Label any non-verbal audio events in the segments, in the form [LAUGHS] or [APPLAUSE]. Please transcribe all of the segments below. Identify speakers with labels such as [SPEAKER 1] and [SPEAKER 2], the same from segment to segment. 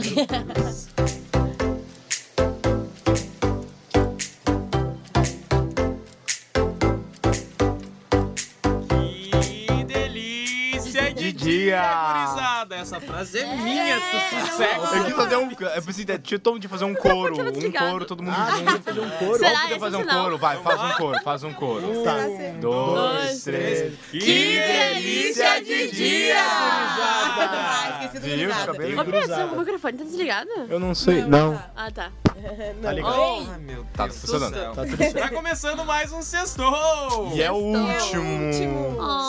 [SPEAKER 1] [LAUGHS] Yes. Frase é minha, tu sossega.
[SPEAKER 2] Eu quis fazer um. Eu pensei, tinha tom de fazer um coro. Um coro, todo mundo
[SPEAKER 3] Ah,
[SPEAKER 2] junto.
[SPEAKER 3] fazer um coro.
[SPEAKER 4] Será
[SPEAKER 2] Vamos
[SPEAKER 4] esse
[SPEAKER 2] fazer
[SPEAKER 4] o
[SPEAKER 2] um coro, vai, faz um coro, faz um coro.
[SPEAKER 3] Tá.
[SPEAKER 2] Dois, três.
[SPEAKER 1] Que delícia de dia,
[SPEAKER 5] Ah, esqueci do
[SPEAKER 2] Viu?
[SPEAKER 4] Ô, Pedro, o microfone tá desligado?
[SPEAKER 2] Eu não sei. Não.
[SPEAKER 4] Ah, tá. [LAUGHS]
[SPEAKER 3] Tá ligado?
[SPEAKER 1] Ai, meu Deus
[SPEAKER 2] Tá
[SPEAKER 1] do
[SPEAKER 2] funcionando.
[SPEAKER 3] Tá.
[SPEAKER 1] Tá começando mais um sextou.
[SPEAKER 2] E é o último.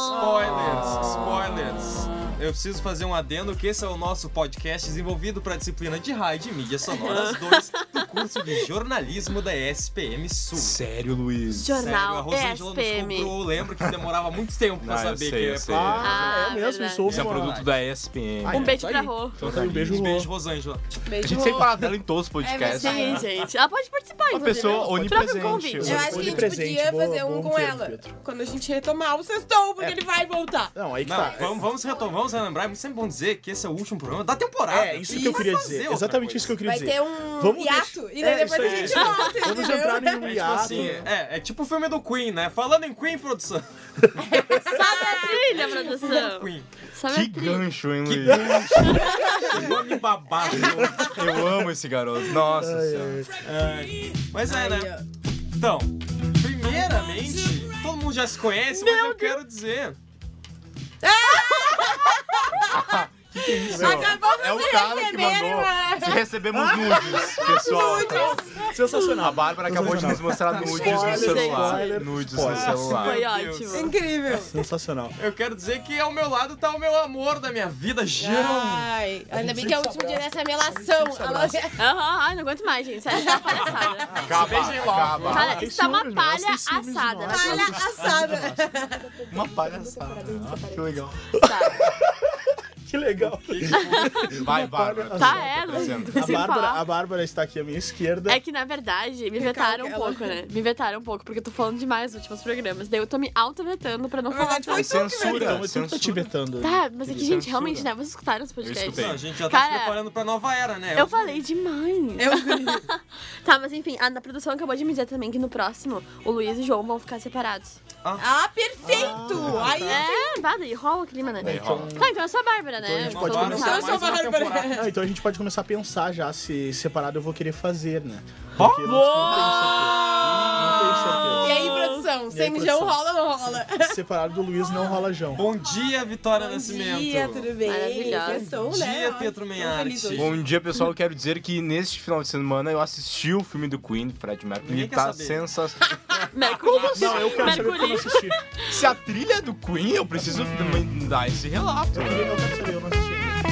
[SPEAKER 1] Spoilers, spoilers. Eu preciso fazer um adendo que esse é o nosso podcast desenvolvido para a disciplina de rádio e mídias sonoras [LAUGHS] 2 do curso de jornalismo da ESPM Sul.
[SPEAKER 2] Sério, Luiz.
[SPEAKER 1] Sério, a
[SPEAKER 4] Jornal
[SPEAKER 1] Rosângela nos
[SPEAKER 4] ESPM.
[SPEAKER 1] comprou, lembro que demorava muito tempo
[SPEAKER 2] eu
[SPEAKER 1] saber
[SPEAKER 2] sei,
[SPEAKER 1] que
[SPEAKER 2] eu
[SPEAKER 1] é
[SPEAKER 2] sei.
[SPEAKER 3] Ah,
[SPEAKER 4] Ah,
[SPEAKER 3] é mesmo, isso
[SPEAKER 2] é um produto da ESPM.
[SPEAKER 1] Ai,
[SPEAKER 4] Um beijo
[SPEAKER 1] tá
[SPEAKER 4] pra
[SPEAKER 1] aí.
[SPEAKER 4] Rô.
[SPEAKER 3] Então tá um beijo,
[SPEAKER 1] Um beijo,
[SPEAKER 3] Rô.
[SPEAKER 1] Rosângela.
[SPEAKER 2] A gente sempre fala dela em todos os podcasts.
[SPEAKER 4] Sim, gente. Ela pode participar,
[SPEAKER 2] Uma
[SPEAKER 4] inclusive.
[SPEAKER 2] pessoa
[SPEAKER 4] Troca o
[SPEAKER 2] onipresente.
[SPEAKER 4] convite.
[SPEAKER 5] Eu acho que a gente podia fazer um com ela. Quando a gente retomar o sextou, porque
[SPEAKER 3] É.
[SPEAKER 5] ele vai voltar.
[SPEAKER 3] Não, aí que tá.
[SPEAKER 1] vamos, vamos retomar, vamos relembrar. É sempre bom dizer que esse é o último programa da temporada.
[SPEAKER 3] É, isso que eu
[SPEAKER 1] vai
[SPEAKER 3] queria dizer. Exatamente isso que eu queria
[SPEAKER 5] Vai
[SPEAKER 3] dizer.
[SPEAKER 5] ter um
[SPEAKER 3] Vamos
[SPEAKER 5] hiato.
[SPEAKER 3] deixar-
[SPEAKER 5] E daí
[SPEAKER 3] É,
[SPEAKER 5] depois a gente volta,
[SPEAKER 3] Vamos entrar em um
[SPEAKER 1] É tipo
[SPEAKER 3] hiato.
[SPEAKER 1] assim, é, é tipo o filme do Queen, né? Falando em Queen, produção.
[SPEAKER 4] Sabe a trilha, produção?
[SPEAKER 1] Queen.
[SPEAKER 4] Sabe
[SPEAKER 2] Que gancho, hein, Luiz?
[SPEAKER 1] Que nome babado.
[SPEAKER 2] Eu amo esse garoto. Nossa senhora.
[SPEAKER 1] Mas é, né? Então, primeiramente, todo mundo já se conhece, mas eu quero dizer. [LAUGHS]
[SPEAKER 5] Acabamos
[SPEAKER 2] É o
[SPEAKER 5] de
[SPEAKER 2] cara que
[SPEAKER 5] receber
[SPEAKER 2] mandou.
[SPEAKER 5] uma-
[SPEAKER 2] Se recebemos nudes, [LAUGHS] pessoal.
[SPEAKER 3] Sensacional.
[SPEAKER 2] A Bárbara acabou de nos mostrar nudes no celular. Nudes no celular.
[SPEAKER 4] Foi ótimo.
[SPEAKER 5] Incrível.
[SPEAKER 3] Sensacional.
[SPEAKER 1] Eu quero dizer que ao meu lado tá o meu amor da minha vida, João.
[SPEAKER 5] Ai, ainda bem que é o último dia dessa melação.
[SPEAKER 4] Aham, ai, não aguento mais, gente. Isso é uma palhaçada.
[SPEAKER 2] Acaba, acaba.
[SPEAKER 4] Cara, isso tá uma palha
[SPEAKER 3] ciúmes de
[SPEAKER 4] assada.
[SPEAKER 3] nós.
[SPEAKER 5] Palha assada.
[SPEAKER 2] Uma palhaçada. Que legal.
[SPEAKER 3] Que legal.
[SPEAKER 2] Vai, Bárbara.
[SPEAKER 4] Tá, é, não
[SPEAKER 2] Apresenta.
[SPEAKER 3] A Bárbara, a Bárbara está aqui à minha esquerda.
[SPEAKER 4] É que, na verdade, me vetaram um pouco, né? Me vetaram um pouco, porque eu tô falando demais nos últimos programas. Daí eu tô me auto-vetando pra não falar tanto.
[SPEAKER 2] Censura.
[SPEAKER 3] Então, tu que tá te vetando.
[SPEAKER 4] Tá, mas é que, gente, realmente, né? Vocês escutaram esse podcast?
[SPEAKER 2] escutei.
[SPEAKER 1] Não, a gente já tá se preparando pra nova era, né?
[SPEAKER 4] Eu falei demais.
[SPEAKER 5] Eu... [LAUGHS]
[SPEAKER 4] Tá, mas enfim, a, a produção acabou de me dizer também que no próximo o Luiz e o João vão ficar separados.
[SPEAKER 5] Ah, perfeito! Aí
[SPEAKER 4] É, bah, daí rola o clima, né?
[SPEAKER 2] Rola.
[SPEAKER 4] Tá, então eu sou a Bárbara,
[SPEAKER 3] Então a
[SPEAKER 4] né?
[SPEAKER 3] gente pode começar.
[SPEAKER 4] sabe.
[SPEAKER 5] Eu sou a Bárbara.
[SPEAKER 3] Não, então a gente pode começar a pensar já se separado eu vou querer fazer, né? Porque não, não tenho certeza.
[SPEAKER 5] E aí, produção? Sem mijão
[SPEAKER 3] produção?
[SPEAKER 5] rola ou não rola?
[SPEAKER 3] Não tenho certeza. Separado do Luiz não rola João.
[SPEAKER 1] Bom dia, Vitória
[SPEAKER 5] Bom
[SPEAKER 1] Nascimento.
[SPEAKER 5] dia, tudo bem?
[SPEAKER 4] Maravilhosa.
[SPEAKER 1] Bom
[SPEAKER 5] né?
[SPEAKER 1] dia, Pietro Menharte.
[SPEAKER 2] Bom dia, pessoal. Eu quero dizer que neste final de semana eu assisti o filme do Queen, do Fred Mercury.
[SPEAKER 1] Ninguém
[SPEAKER 2] Ele
[SPEAKER 1] quer
[SPEAKER 2] tá
[SPEAKER 1] saber.
[SPEAKER 2] sensacional. [LAUGHS]
[SPEAKER 4] Mercury.
[SPEAKER 3] Não, eu quero saber porque eu não assisti.
[SPEAKER 2] Se a trilha é do Queen, eu preciso também dar esse relato.
[SPEAKER 3] Eu quero saber, eu não assisti.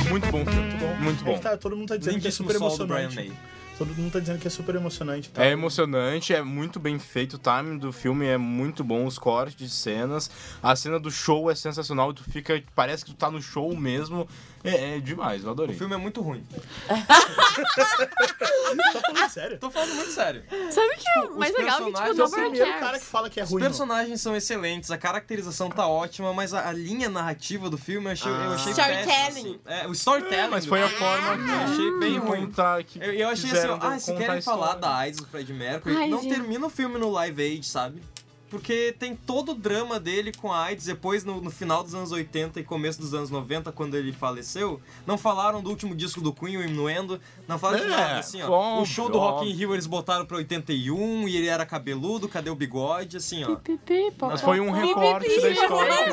[SPEAKER 2] Muito bom filme.
[SPEAKER 3] Muito bom.
[SPEAKER 2] Muito
[SPEAKER 3] É
[SPEAKER 2] bom.
[SPEAKER 3] que tá, todo mundo tá dizendo que é super
[SPEAKER 1] sol do Brian
[SPEAKER 3] emocionante. Todo mundo tá dizendo que é super emocionante. Tá?
[SPEAKER 2] É emocionante, é muito bem feito, o timing do filme é muito bom, os cortes de cenas, a cena do show é sensacional, tu fica, parece que tu tá no show mesmo, é, é demais, eu
[SPEAKER 1] O
[SPEAKER 2] adorei.
[SPEAKER 1] filme é muito ruim. [LAUGHS]
[SPEAKER 3] Tá falando sério?
[SPEAKER 1] Tô falando muito sério.
[SPEAKER 4] Sabe o que é
[SPEAKER 1] os
[SPEAKER 4] mais legal? Que, tipo,
[SPEAKER 3] é o primeiro cara que fala que é
[SPEAKER 1] Os
[SPEAKER 3] ruim. não.
[SPEAKER 1] personagens são excelentes, a caracterização tá ótima, mas a, a linha narrativa do filme eu achei, eu achei
[SPEAKER 5] Storytelling.
[SPEAKER 1] péssimo, assim. É, o storytelling.
[SPEAKER 2] Mas foi a
[SPEAKER 1] filme,
[SPEAKER 2] forma
[SPEAKER 1] eu achei bem ruim.
[SPEAKER 2] que
[SPEAKER 1] Eu, eu achei assim, ah, se querem falar da AIDS do Fred Mercury,
[SPEAKER 4] Ai,
[SPEAKER 1] não
[SPEAKER 4] gente.
[SPEAKER 1] termina o filme no Live Aid, sabe? Porque tem todo o drama dele com a AIDS, depois no, no final dos anos 80 e começo dos anos 90, quando ele faleceu, não falaram do último disco do Queen, o Inuendo, não falaram de
[SPEAKER 2] É,
[SPEAKER 1] nada, assim, ó.
[SPEAKER 2] óbvio,
[SPEAKER 1] o show do Rock in. Rio eles botaram pra 81 e ele era cabeludo, cadê o bigode, assim, ó.
[SPEAKER 4] Pipi, pó,
[SPEAKER 2] Mas
[SPEAKER 4] pó,
[SPEAKER 2] foi um recorte da história fizeram.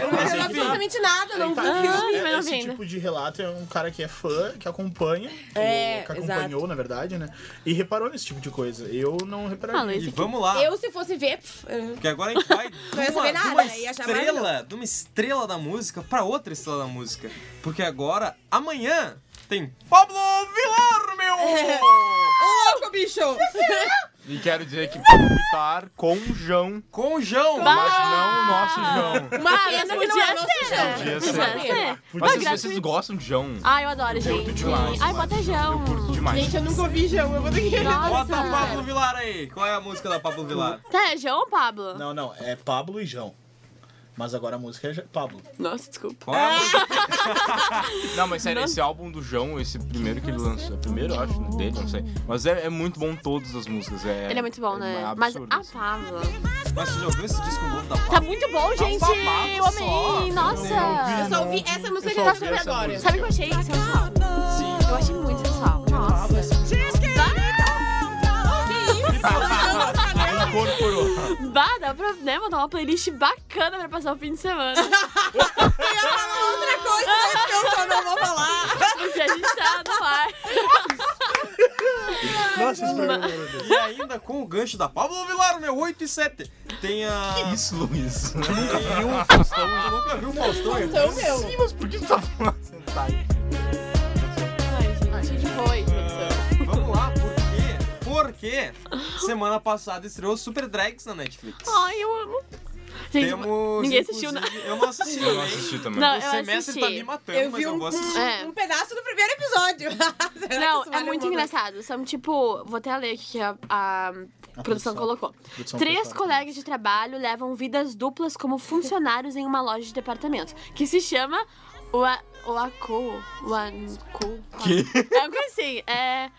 [SPEAKER 5] Eu não
[SPEAKER 1] Mas, enfim.
[SPEAKER 5] absolutamente nada, não vi
[SPEAKER 4] Ah,
[SPEAKER 5] filme.
[SPEAKER 4] mas não
[SPEAKER 3] Esse
[SPEAKER 4] vi
[SPEAKER 3] tipo de relato é um cara que é fã, que acompanha,
[SPEAKER 5] É,
[SPEAKER 3] que acompanhou, na verdade, né? E reparou nesse tipo de coisa. Eu não
[SPEAKER 4] Ah,
[SPEAKER 3] repararia.
[SPEAKER 4] Luiz,
[SPEAKER 1] E
[SPEAKER 4] aqui.
[SPEAKER 1] vamos lá.
[SPEAKER 5] Eu, se fosse ver... pff,
[SPEAKER 1] Porque agora a gente vai [LAUGHS] de
[SPEAKER 5] Não ia
[SPEAKER 1] uma,
[SPEAKER 5] saber
[SPEAKER 1] de
[SPEAKER 5] nada,
[SPEAKER 1] uma
[SPEAKER 5] ia achar
[SPEAKER 1] estrela, de uma estrela da música pra outra estrela da música. Porque agora, amanhã, tem Pablo Vilar, meu! [LAUGHS]
[SPEAKER 5] Ô, louco, bicho! [LAUGHS]
[SPEAKER 2] E quero dizer que Pablo Vittar com João,
[SPEAKER 1] Com o João.
[SPEAKER 2] mas não o nosso
[SPEAKER 5] pena
[SPEAKER 4] mas podia
[SPEAKER 5] é nosso
[SPEAKER 4] ser?
[SPEAKER 2] Podia
[SPEAKER 4] Podia
[SPEAKER 2] ser. Mas vocês, vocês gostam de João?
[SPEAKER 4] Ai, eu adoro, gente.
[SPEAKER 2] curto demais.
[SPEAKER 4] Ai, bota João.
[SPEAKER 2] Curto demais.
[SPEAKER 5] Gente, eu nunca ouvi João, eu vou ter que...
[SPEAKER 4] Nossa.
[SPEAKER 1] Bota Pablo Vilar aí. Qual é a música da Pablo Vilar?
[SPEAKER 4] Tá, é João ou Pablo?
[SPEAKER 3] Não, não, é Pablo e João. Mas agora a música é Pablo.
[SPEAKER 4] Nossa, desculpa.
[SPEAKER 1] Qual é a música? [LAUGHS]
[SPEAKER 2] Não, mas sério, esse álbum do João, esse primeiro que ele lançou, é o primeiro, eu acho, dele, não sei. Mas é, é muito bom todas as músicas. É,
[SPEAKER 4] Ele é muito bom, né? Mas
[SPEAKER 2] absurdo,
[SPEAKER 4] a
[SPEAKER 2] assim.
[SPEAKER 4] Pablo.
[SPEAKER 1] Mas você já ouviu esse disco novo da Pablo?
[SPEAKER 4] Tá muito bom, gente!
[SPEAKER 1] babado
[SPEAKER 4] Eu amei!
[SPEAKER 1] só.
[SPEAKER 4] Nossa!
[SPEAKER 5] Eu só ouvi essa música que tá sobre agora.
[SPEAKER 3] música.
[SPEAKER 4] Sabe o que eu achei sensual?
[SPEAKER 1] Sim.
[SPEAKER 4] Eu achei muito sensual. Nossa.
[SPEAKER 2] Incorporou.
[SPEAKER 4] Bah, dá pra né, montar uma playlist bacana pra passar o fim de semana. [LAUGHS]
[SPEAKER 5] Eu ia falar outra coisa, mas que eu só não vou falar. [LAUGHS]
[SPEAKER 4] Porque a gente tá no ar.
[SPEAKER 3] Nossa, programa é maravilhoso.
[SPEAKER 1] E ainda com o gancho da Pablo Vilar, meu 8 e 7. Tem a.
[SPEAKER 2] Que isso, Luiz?
[SPEAKER 1] Nunca viu o Faustão? Eu nunca vi o Faustão. é
[SPEAKER 5] Então, meu.
[SPEAKER 2] Sim, mas por que tu tá falando sentar aí?
[SPEAKER 4] Ai, gente, que foi,
[SPEAKER 1] Porque semana passada estreou Super Drags na Netflix.
[SPEAKER 4] Ai, eu amo. Gente,
[SPEAKER 1] Temos,
[SPEAKER 4] ninguém assistiu, né?
[SPEAKER 1] inclusive- Eu não assisti
[SPEAKER 2] Eu não
[SPEAKER 1] também.
[SPEAKER 2] assisti também.
[SPEAKER 4] Não,
[SPEAKER 1] O semestre
[SPEAKER 4] assisti.
[SPEAKER 1] tá me matando,
[SPEAKER 5] Eu
[SPEAKER 1] mas
[SPEAKER 5] vi
[SPEAKER 1] eu
[SPEAKER 5] um,
[SPEAKER 1] vou assistir.
[SPEAKER 4] É.
[SPEAKER 5] um pedaço do primeiro episódio. [LAUGHS]
[SPEAKER 4] Não,
[SPEAKER 5] isso
[SPEAKER 4] é
[SPEAKER 5] vale
[SPEAKER 4] muito engraçado. São tipo, vou até ler o que a, a produção
[SPEAKER 3] produção.
[SPEAKER 4] colocou.
[SPEAKER 3] Produção
[SPEAKER 4] Três colegas de trabalho levam vidas duplas como funcionários em uma loja de departamento, que se chama o A- o Aco. O Anco.
[SPEAKER 2] Que?
[SPEAKER 4] É algo assim, é.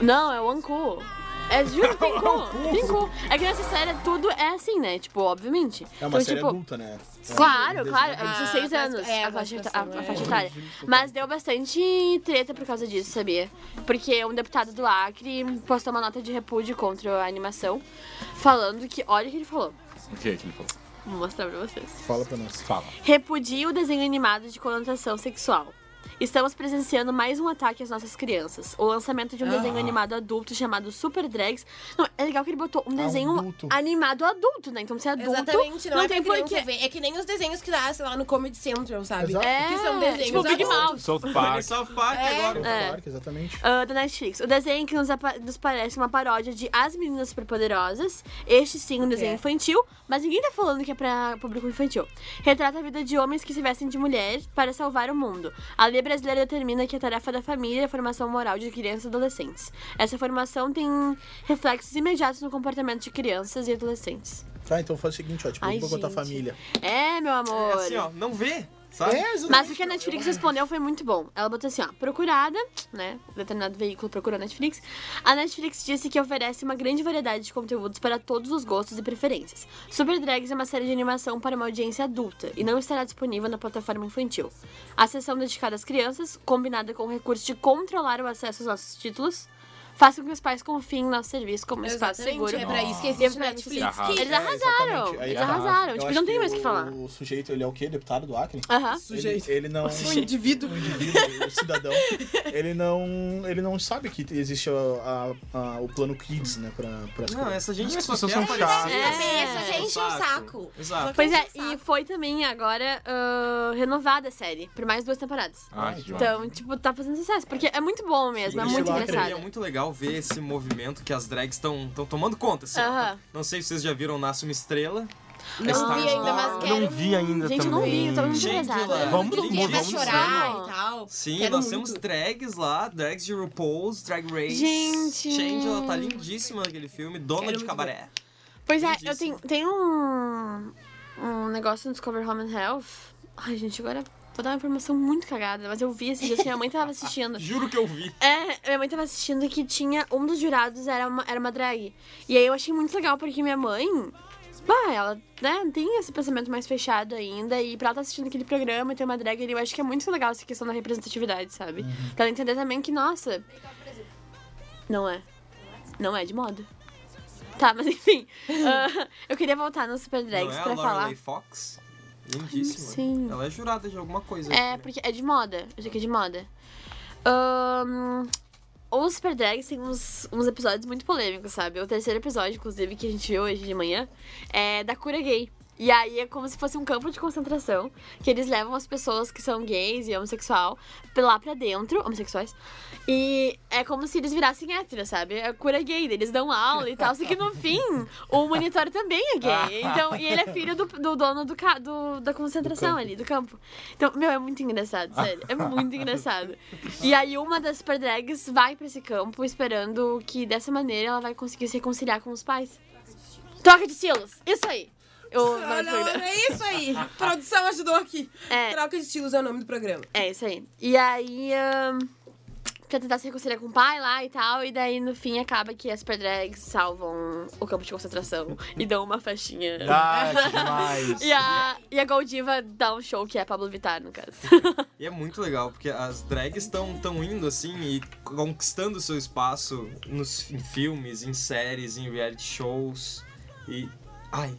[SPEAKER 4] Não, é o Anco. É, juro, [LAUGHS] tem cu. Tem cu. É que nessa série tudo é assim, né? Tipo, obviamente.
[SPEAKER 3] É uma
[SPEAKER 4] então,
[SPEAKER 3] série
[SPEAKER 4] tipo,
[SPEAKER 3] adulta, né?
[SPEAKER 4] Claro,
[SPEAKER 3] É,
[SPEAKER 4] claro, é
[SPEAKER 5] Ah,
[SPEAKER 4] 16
[SPEAKER 5] mas-
[SPEAKER 4] anos
[SPEAKER 5] é,
[SPEAKER 4] a, faixa, a, a
[SPEAKER 5] é.
[SPEAKER 4] faixa etária. Mas deu bastante treta por causa disso, sabia? Porque um deputado do Acre postou uma nota de repúdio contra a animação, falando que. Olha o que ele falou.
[SPEAKER 2] O que que ele falou?
[SPEAKER 4] Vou mostrar pra vocês.
[SPEAKER 3] Fala pra nós.
[SPEAKER 2] Fala.
[SPEAKER 4] Repudia o desenho animado de conotação sexual. Estamos presenciando mais um ataque às nossas crianças. O lançamento de um desenho animado adulto chamado Super Drags. Não, é legal que ele botou um desenho
[SPEAKER 3] Adulto.
[SPEAKER 4] animado adulto, né? Então se é adulto.
[SPEAKER 5] Exatamente, não,
[SPEAKER 4] não
[SPEAKER 5] é
[SPEAKER 4] tem porquê.
[SPEAKER 5] ver. É que nem os desenhos que dá, sei lá, no Comedy Central, sabe?
[SPEAKER 3] Exato.
[SPEAKER 4] É,
[SPEAKER 5] Que são desenhos
[SPEAKER 4] tipo Big
[SPEAKER 5] adultos.
[SPEAKER 4] Mouth.
[SPEAKER 2] South Park. [LAUGHS]
[SPEAKER 1] South Park
[SPEAKER 5] É.
[SPEAKER 1] agora.
[SPEAKER 4] É.
[SPEAKER 3] Clark, exatamente.
[SPEAKER 4] Ah, da Netflix. O desenho que nos, nos parece uma paródia de As Meninas Superpoderosas. Este sim, um desenho
[SPEAKER 5] É.
[SPEAKER 4] infantil, mas ninguém tá falando que é pra público infantil. Retrata a vida de homens que se vestem de mulher para salvar o mundo. A lei brasileira determina que a tarefa da família é a formação moral de crianças e adolescentes. Essa formação tem reflexos imediatos no comportamento de crianças e adolescentes.
[SPEAKER 3] Tá, então faz o seguinte, ó. Tipo,
[SPEAKER 4] Ai,
[SPEAKER 3] vou
[SPEAKER 4] gente.
[SPEAKER 3] família.
[SPEAKER 4] É, meu amor.
[SPEAKER 1] É assim, ó, não vê, sabe?
[SPEAKER 3] É.
[SPEAKER 4] Mas o que a Netflix respondeu foi muito bom. Ela botou assim, ó, procurada, né? Determinado veículo procurou a Netflix. A Netflix disse que oferece uma grande variedade de conteúdos para todos os gostos e preferências. Super Drags é uma série de animação para uma audiência adulta e não estará disponível na plataforma infantil. A sessão dedicada às crianças, combinada com o recurso de controlar o acesso aos nossos títulos, faz com que os pais confiem no nosso serviço como um espaço seguro.
[SPEAKER 5] é pra isso que existe
[SPEAKER 4] pra
[SPEAKER 5] Netflix.
[SPEAKER 2] Arrasa.
[SPEAKER 5] Que...
[SPEAKER 4] Eles
[SPEAKER 3] É,
[SPEAKER 4] arrasaram.
[SPEAKER 3] Aí,
[SPEAKER 4] eles arrasaram. Tipo, não tem
[SPEAKER 3] que
[SPEAKER 4] mais o que falar.
[SPEAKER 3] O sujeito, ele é o quê? Deputado do Acre?
[SPEAKER 4] Aham.
[SPEAKER 5] Sujeito.
[SPEAKER 3] Ele, ele não...
[SPEAKER 5] Um indivíduo.
[SPEAKER 3] um indivíduo, o cidadão, ele não, ele não sabe que existe a- a- a- o plano Kids, né, pra, pras
[SPEAKER 1] Não, essa gente quer
[SPEAKER 2] são chatas.
[SPEAKER 4] É.
[SPEAKER 5] Essa gente é um saco.
[SPEAKER 1] Exato.
[SPEAKER 4] Pois é,
[SPEAKER 5] o
[SPEAKER 4] e foi também agora ah, renovada a série, por mais duas temporadas.
[SPEAKER 2] Ah, que.
[SPEAKER 4] Então, tipo, tá fazendo sucesso, porque é muito bom mesmo, é muito engraçado.
[SPEAKER 1] é muito legal ver esse movimento que as drags estão tomando conta. Assim, ó.
[SPEAKER 4] Aham.
[SPEAKER 1] Não sei se vocês já viram Nasce uma Estrela.
[SPEAKER 5] Não
[SPEAKER 1] Stars
[SPEAKER 5] vi ainda, mas
[SPEAKER 2] Eu
[SPEAKER 5] quero
[SPEAKER 2] não vi ainda
[SPEAKER 4] Gente, eu não
[SPEAKER 2] também.
[SPEAKER 4] vi, eu tô muito
[SPEAKER 1] Gente, lá.
[SPEAKER 2] Vamos, vamos, vamos
[SPEAKER 5] chorar
[SPEAKER 4] vamos.
[SPEAKER 5] e tal.
[SPEAKER 1] Sim,
[SPEAKER 5] Quero
[SPEAKER 1] nós
[SPEAKER 5] muito.
[SPEAKER 1] temos drags lá, drags de RuPaul's, Drag Race.
[SPEAKER 4] Gente.
[SPEAKER 1] Change, ela tá lindíssima naquele filme, dona
[SPEAKER 5] Quero
[SPEAKER 1] de cabaré.
[SPEAKER 4] Pois é, eu tenho, tem um, um negócio no Discover Home and Health. Ai, gente, agora vou dar uma informação muito cagada, mas eu vi esses dias que minha mãe tava [LAUGHS] assistindo.
[SPEAKER 1] Juro que eu vi.
[SPEAKER 4] É, minha mãe tava assistindo que tinha um dos jurados era uma, era uma drag. E aí eu achei muito legal, porque minha mãe. Bah, ela né, tem esse pensamento mais fechado ainda. E pra ela estar assistindo aquele programa e ter uma drag ali, eu acho que é muito legal essa questão da representatividade, sabe? Pra ela entender também que, nossa. Não é. Não é de moda. Tá, mas enfim. [LAUGHS] ah, eu queria voltar no Super
[SPEAKER 1] Não
[SPEAKER 4] Drags
[SPEAKER 1] é a
[SPEAKER 4] pra
[SPEAKER 1] Lorelai
[SPEAKER 4] falar.
[SPEAKER 1] Fox? Lindíssima.
[SPEAKER 4] Sim.
[SPEAKER 1] Ela é jurada de alguma coisa.
[SPEAKER 4] É, porque é de moda. Eu sei que é de moda. Ahn, os Super Drags tem uns, uns episódios muito polêmicos, sabe? O terceiro episódio, inclusive, que a gente viu hoje de manhã, é da cura gay. E aí é como se fosse um campo de concentração, que eles levam as pessoas que são gays e homossexual lá pra dentro, homossexuais, e é como se eles virassem héteros, sabe? É cura gay, eles dão aula e tal, só que no fim, o monitor também é gay. Então, e ele é filho do, do dono do, do- da concentração ali, do campo. Então, meu, é muito engraçado, sério. É muito engraçado. E aí uma das super drags vai pra esse campo esperando que dessa maneira ela vai conseguir se reconciliar com os pais. Troca de estilos! Isso aí! O nome do
[SPEAKER 5] não,
[SPEAKER 4] programa.
[SPEAKER 5] é isso aí. Produção ajudou aqui.
[SPEAKER 4] É.
[SPEAKER 5] Troca de estilos é o nome do programa.
[SPEAKER 4] É, isso aí. E aí, ahn, pra tentar se reconciliar com o pai lá e tal, e daí no fim acaba que as Drags salvam o campo de concentração e dão uma festinha.
[SPEAKER 2] Ah, que demais. [LAUGHS]
[SPEAKER 4] E a, e a Goldiva dá um show que é Pablo Vittar, no caso. [LAUGHS]
[SPEAKER 1] E é muito legal, porque as drags estão tão indo assim e conquistando seu espaço nos, em filmes, em séries, em reality shows. E. Ai.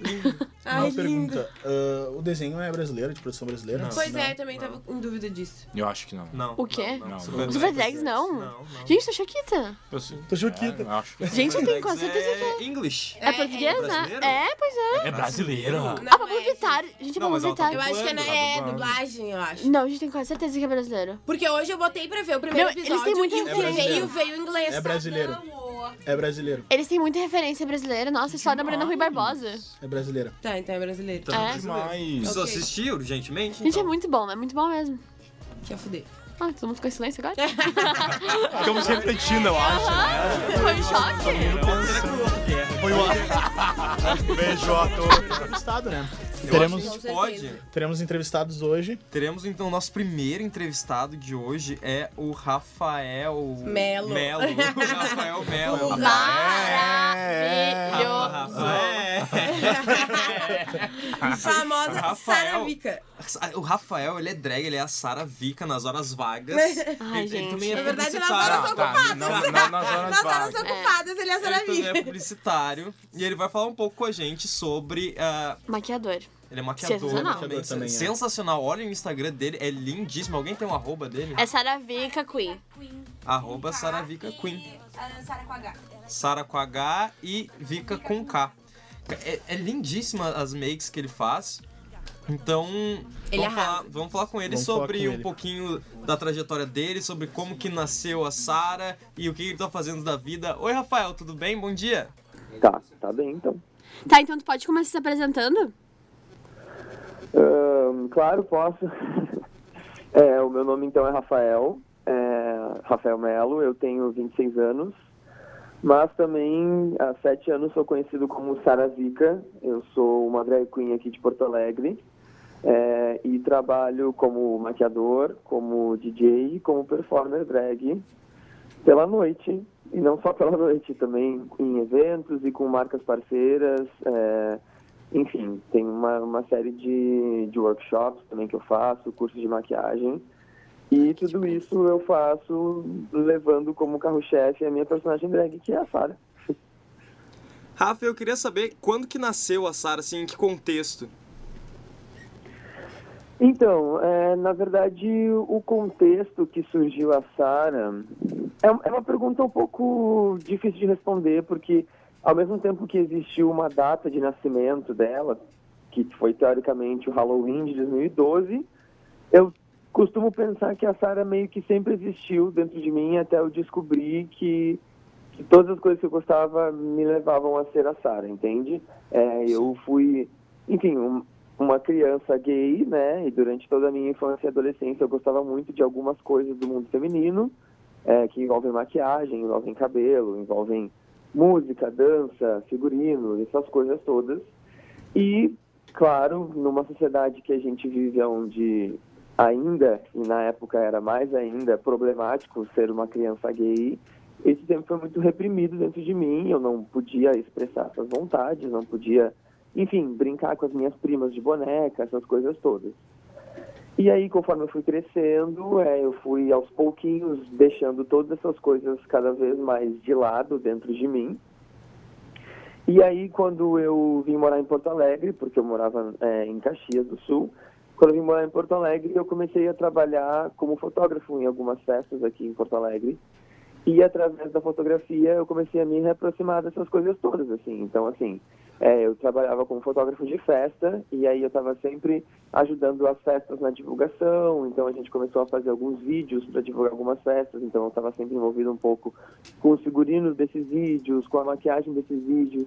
[SPEAKER 1] [LAUGHS]
[SPEAKER 5] Ai,
[SPEAKER 3] Uma pergunta. ah, o desenho é brasileiro, de produção brasileira?
[SPEAKER 1] Não.
[SPEAKER 5] Pois
[SPEAKER 3] Não.
[SPEAKER 5] é, também tava em dúvida disso.
[SPEAKER 2] Eu acho que não.
[SPEAKER 1] Não.
[SPEAKER 4] O quê?
[SPEAKER 1] Não,
[SPEAKER 2] Não,
[SPEAKER 1] Super
[SPEAKER 2] não.
[SPEAKER 4] Não?
[SPEAKER 1] Não, não.
[SPEAKER 4] Gente, tô choquita.
[SPEAKER 2] Eu sim.
[SPEAKER 3] Tô choquita.
[SPEAKER 2] É, eu acho que [LAUGHS]
[SPEAKER 4] Gente, eu tenho quase certeza
[SPEAKER 1] é English.
[SPEAKER 4] É, português, né?
[SPEAKER 1] brasileiro?
[SPEAKER 4] É, pois é.
[SPEAKER 2] É brasileira.
[SPEAKER 5] Não,
[SPEAKER 4] A Pablo
[SPEAKER 5] é,
[SPEAKER 4] Vittar. Gente, a
[SPEAKER 1] Não,
[SPEAKER 4] Pablo
[SPEAKER 1] ela tá
[SPEAKER 4] Vittar.
[SPEAKER 5] Eu acho que é, é
[SPEAKER 2] dublando.
[SPEAKER 5] dublagem, eu acho.
[SPEAKER 4] Não, a gente tem quase certeza que é brasileiro.
[SPEAKER 5] Porque hoje eu botei pra ver o primeiro
[SPEAKER 4] Meu, eles
[SPEAKER 5] episódio
[SPEAKER 4] têm muita
[SPEAKER 5] e que veio, veio inglês.
[SPEAKER 3] É brasileiro. É brasileiro.
[SPEAKER 4] Eles têm muita referência brasileira. Nossa, só da Bruna Rui Barbosa.
[SPEAKER 3] É brasileira.
[SPEAKER 5] Tá, então é brasileiro.
[SPEAKER 1] Então,
[SPEAKER 4] É.
[SPEAKER 1] brasileiro. Preciso
[SPEAKER 5] Ok.
[SPEAKER 1] assistir urgentemente?
[SPEAKER 4] Gente, é
[SPEAKER 1] então.
[SPEAKER 4] muito bom, é muito bom mesmo.
[SPEAKER 5] Quer fuder.
[SPEAKER 4] Ah, todo mundo ficou em silêncio agora? [LAUGHS]
[SPEAKER 2] Ficamos refletindo, eu acho, né?
[SPEAKER 4] Foi um choque?
[SPEAKER 2] Foi um [LAUGHS] beijo a todos.
[SPEAKER 3] Entrevistado, né? Teremos,
[SPEAKER 1] pode.
[SPEAKER 3] teremos entrevistados hoje.
[SPEAKER 1] Teremos então o nosso primeiro entrevistado de hoje é o Rafael
[SPEAKER 5] Melo.
[SPEAKER 1] Melo. [LAUGHS] O Rafael Melo.
[SPEAKER 4] Maravilhoso.
[SPEAKER 1] Rafael.
[SPEAKER 5] Famosa
[SPEAKER 1] Rafael.
[SPEAKER 5] Sara Vika.
[SPEAKER 1] O Rafael, ele é drag, ele é a Sara Vica nas horas vagas.
[SPEAKER 4] Ai,
[SPEAKER 1] ele, ele
[SPEAKER 4] gente.
[SPEAKER 1] também é
[SPEAKER 5] Na verdade, nas horas
[SPEAKER 2] Tá, tá, não, não, nas horas
[SPEAKER 5] Nas horas ocupadas, ele é a Sara
[SPEAKER 1] Ele também é
[SPEAKER 5] Vika.
[SPEAKER 1] publicitário e ele vai falar um pouco com a gente sobre. ah,
[SPEAKER 4] Maquiador.
[SPEAKER 1] ele é maquiador
[SPEAKER 4] Sensacional.
[SPEAKER 1] também.
[SPEAKER 3] Maquiador também, é.
[SPEAKER 1] Sensacional. Olha o Instagram dele, é lindíssimo. Alguém tem um arroba dele?
[SPEAKER 4] É Saravica Queen.
[SPEAKER 1] Arroba Saravica Queen.
[SPEAKER 5] Sara com H.
[SPEAKER 1] Sara com H e Vika com K. É, é lindíssima as makes que ele faz. Então,
[SPEAKER 5] Ele
[SPEAKER 1] vamos, falar, vamos falar com ele
[SPEAKER 3] Vamos
[SPEAKER 1] sobre
[SPEAKER 3] com
[SPEAKER 1] um
[SPEAKER 3] ele.
[SPEAKER 1] pouquinho da trajetória dele, sobre como que nasceu a Sara e o que ele tá fazendo da vida. Oi, Rafael, tudo bem? Bom dia.
[SPEAKER 6] Tá, tá bem então.
[SPEAKER 4] Tá, então tu pode começar se apresentando?
[SPEAKER 6] Ahn, claro, posso. [LAUGHS] É, o meu nome então é Rafael, é, Rafael Melo, eu tenho 26 anos, mas também há sete anos sou conhecido como Sara Zica, eu sou uma drag queen aqui de Porto Alegre é, e trabalho como maquiador, como DJ e como performer drag pela noite, e não só pela noite, também em eventos e com marcas parceiras, é, enfim, tem uma, uma série de, de workshops também que eu faço, cursos de maquiagem. E tudo isso eu faço levando como carro-chefe a minha personagem drag, que é a Sarah. [LAUGHS]
[SPEAKER 1] Rafa, eu queria saber quando que nasceu a Sara, assim, em que contexto?
[SPEAKER 6] Então, é, na verdade, o contexto que surgiu a Sara é, é uma pergunta um pouco difícil de responder, porque ao mesmo tempo que existiu uma data de nascimento dela, que foi teoricamente o Halloween de 2012, eu costumo pensar que a Sara meio que sempre existiu dentro de mim até eu descobrir que, que todas as coisas que eu gostava me levavam a ser a Sara, entende? É, eu fui, enfim, um, uma criança gay, né? E durante toda a minha infância e adolescência eu gostava muito de algumas coisas do mundo feminino, é, que envolvem maquiagem, envolvem cabelo, envolvem música, dança, figurino, essas coisas todas. E, claro, numa sociedade que a gente vive onde ainda, e na época era mais ainda, problemático ser uma criança gay, esse sempre foi muito reprimido dentro de mim, eu não podia expressar essas vontades, não podia, enfim, brincar com as minhas primas de boneca, essas coisas todas. E aí, conforme eu fui crescendo, é, eu fui aos pouquinhos deixando todas essas coisas cada vez mais de lado dentro de mim. E aí, quando eu vim morar em Porto Alegre, porque eu morava é, em Caxias do Sul, quando eu vim morar em Porto Alegre, eu comecei a trabalhar como fotógrafo em algumas festas aqui em Porto Alegre. E através da fotografia eu comecei a me reaproximar dessas coisas todas, assim. Então, assim, é, eu trabalhava como fotógrafo de festa e aí eu estava sempre ajudando as festas na divulgação. Então a gente começou a fazer alguns vídeos para divulgar algumas festas. Então eu estava sempre envolvido um pouco com os figurinos desses vídeos, com a maquiagem desses vídeos.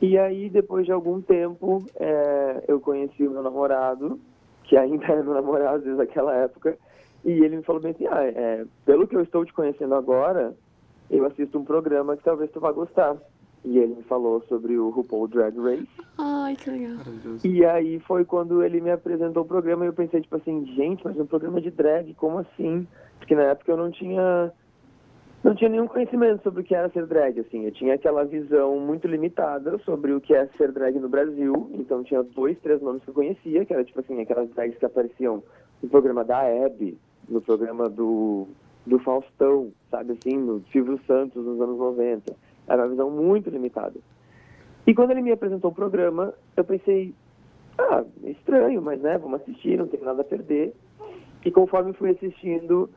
[SPEAKER 6] E aí depois de algum tempo é, eu conheci o meu namorado, que ainda é meu namorado desde aquela época. E ele me falou bem assim, ah, é, pelo que eu estou te conhecendo agora, eu assisto um programa que talvez tu vá gostar. E ele me falou sobre o RuPaul Drag Race.
[SPEAKER 4] Ai, que legal.
[SPEAKER 6] E aí foi quando ele me apresentou o programa e eu pensei, tipo assim, gente, mas um programa de drag, como assim? Porque na época eu não tinha não tinha nenhum conhecimento sobre o que era ser drag, assim. Eu tinha aquela visão muito limitada sobre o que é ser drag no Brasil. Então tinha dois, três nomes que eu conhecia, que era tipo assim, aquelas drags que apareciam no programa da Hebe, no programa do, do Faustão, sabe assim, no Silvio Santos nos anos 90. Era uma visão muito limitada. E quando ele me apresentou o programa, eu pensei, ah, estranho, mas né, vamos assistir, não tem nada a perder. E conforme fui assistindo,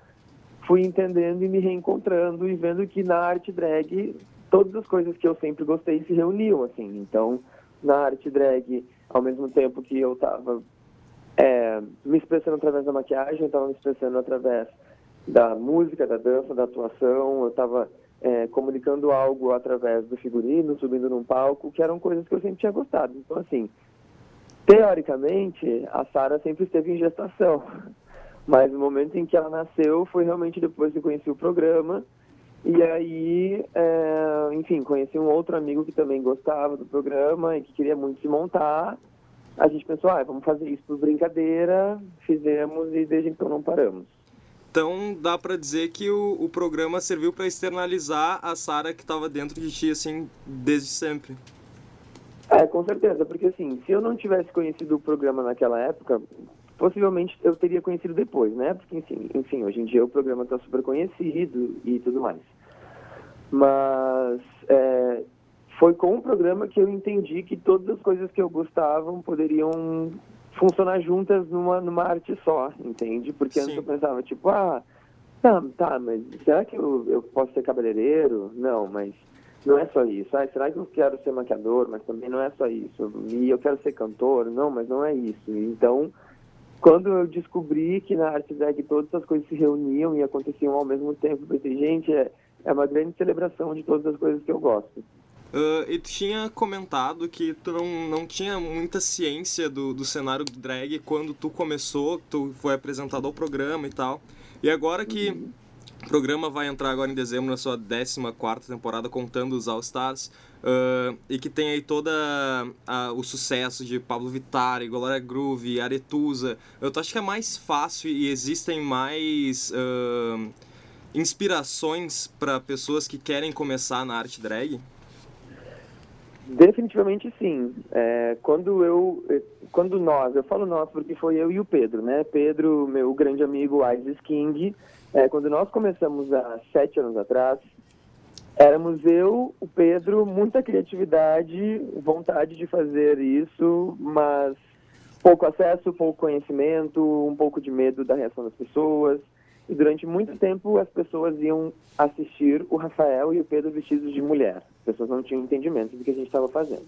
[SPEAKER 6] fui entendendo e me reencontrando e vendo que na arte drag todas as coisas que eu sempre gostei se reuniam, assim. Então, na arte drag, ao mesmo tempo que eu estava é, me expressando através da maquiagem, eu estava me expressando através da música, da dança, da atuação, eu estava é, comunicando algo através do figurino, subindo num palco, que eram coisas que eu sempre tinha gostado. Então, assim, teoricamente, a Sara sempre esteve em gestação. [LAUGHS] Mas o momento em que ela nasceu foi realmente depois que conheci o programa. E aí, é, enfim, conheci um outro amigo que também gostava do programa e que queria muito se montar. A gente pensou, ah, vamos fazer isso por brincadeira, fizemos e desde então não paramos.
[SPEAKER 1] Então dá pra dizer que o, o programa serviu para externalizar a Sara que estava dentro de ti, assim, desde sempre.
[SPEAKER 6] É, com certeza, porque assim, se eu não tivesse conhecido o programa naquela época, possivelmente eu teria conhecido depois, né? Porque, enfim, enfim hoje em dia o programa está super conhecido e tudo mais. Mas é, foi com o programa que eu entendi que todas as coisas que eu gostava poderiam funcionar juntas numa, numa arte só, entende? Porque antes
[SPEAKER 1] Sim.
[SPEAKER 6] eu pensava, tipo, ah, tá, tá, mas será que eu, eu posso ser cabeleireiro? Não, mas não é só isso. Ah, será que eu quero ser maquiador? Mas também não é só isso. E eu quero ser cantor? Não, mas não é isso. Então, quando eu descobri que na arte drag todas essas coisas se reuniam e aconteciam ao mesmo tempo, eu pensei, gente, é, é uma grande celebração de todas as coisas que eu gosto.
[SPEAKER 1] Ah, e tu tinha comentado que tu não, não tinha muita ciência do, do cenário drag quando tu começou, tu foi apresentado ao programa e tal. E agora que o programa vai entrar agora em dezembro na sua 14 temporada, contando os All Stars, ah, e que tem aí toda a- o sucesso de Pablo Vittar, Glória Groove, Aretusa, eu acho que é mais fácil e existem mais ah, inspirações para pessoas que querem começar na arte drag?
[SPEAKER 6] Definitivamente sim. É, quando eu, eh, quando nós, eu falo nós porque foi eu e o Pedro, né? Pedro, meu grande amigo Isis King, é, quando nós começamos há sete anos atrás, éramos eu, o Pedro, muita criatividade, vontade de fazer isso, mas pouco acesso, pouco conhecimento, um pouco de medo da reação das pessoas. E durante muito tempo as pessoas iam assistir o Rafael e o Pedro vestidos de mulher. As pessoas não tinham entendimento do que a gente estava fazendo.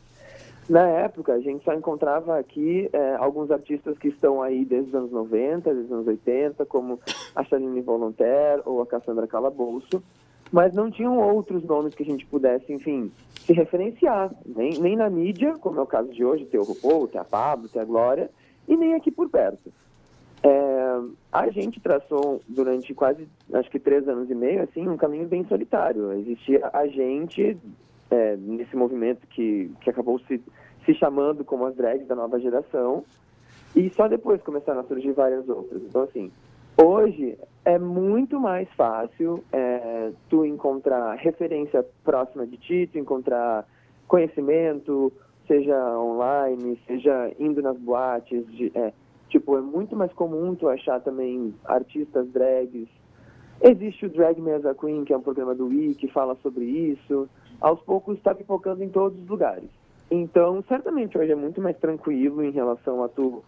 [SPEAKER 6] Na época, a gente só encontrava aqui eh, alguns artistas que estão aí desde os anos 90, desde os anos 80, como a Chaline Volontaire ou a Cassandra Calabouço, mas não tinham outros nomes que a gente pudesse, enfim, se referenciar. Nem, nem na mídia, como é o caso de hoje, ter o RuPaul, ter a Pablo, ter a Glória, e nem aqui por perto. É, a gente traçou durante quase, acho que três anos e meio, assim, um caminho bem solitário. Existia a gente é, nesse movimento que, que acabou se, se chamando como as drags da nova geração, e só depois começaram a surgir várias outras. Então, assim, hoje é muito mais fácil é, tu encontrar referência próxima de ti, tu encontrar conhecimento, seja online, seja indo nas boates, de, é, Tipo, é muito mais comum tu achar também artistas drags. Existe o Drag Me as a Queen, que é um programa do Wii que fala sobre isso. Aos poucos está pipocando em todos os lugares. Então, certamente hoje é muito mais tranquilo em relação a tu.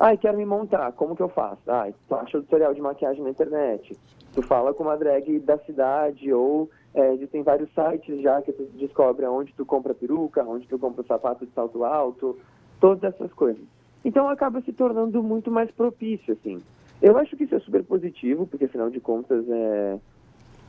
[SPEAKER 6] Ai, quero me montar, como que eu faço? Ai, tu acha o tutorial de maquiagem na internet. Tu fala com uma drag da cidade ou é, existem vários sites já que tu descobre aonde tu compra peruca, onde tu compra sapato de salto alto, todas essas coisas. Então acaba se tornando muito mais propício, assim. Eu acho que isso é super positivo, porque afinal de contas é.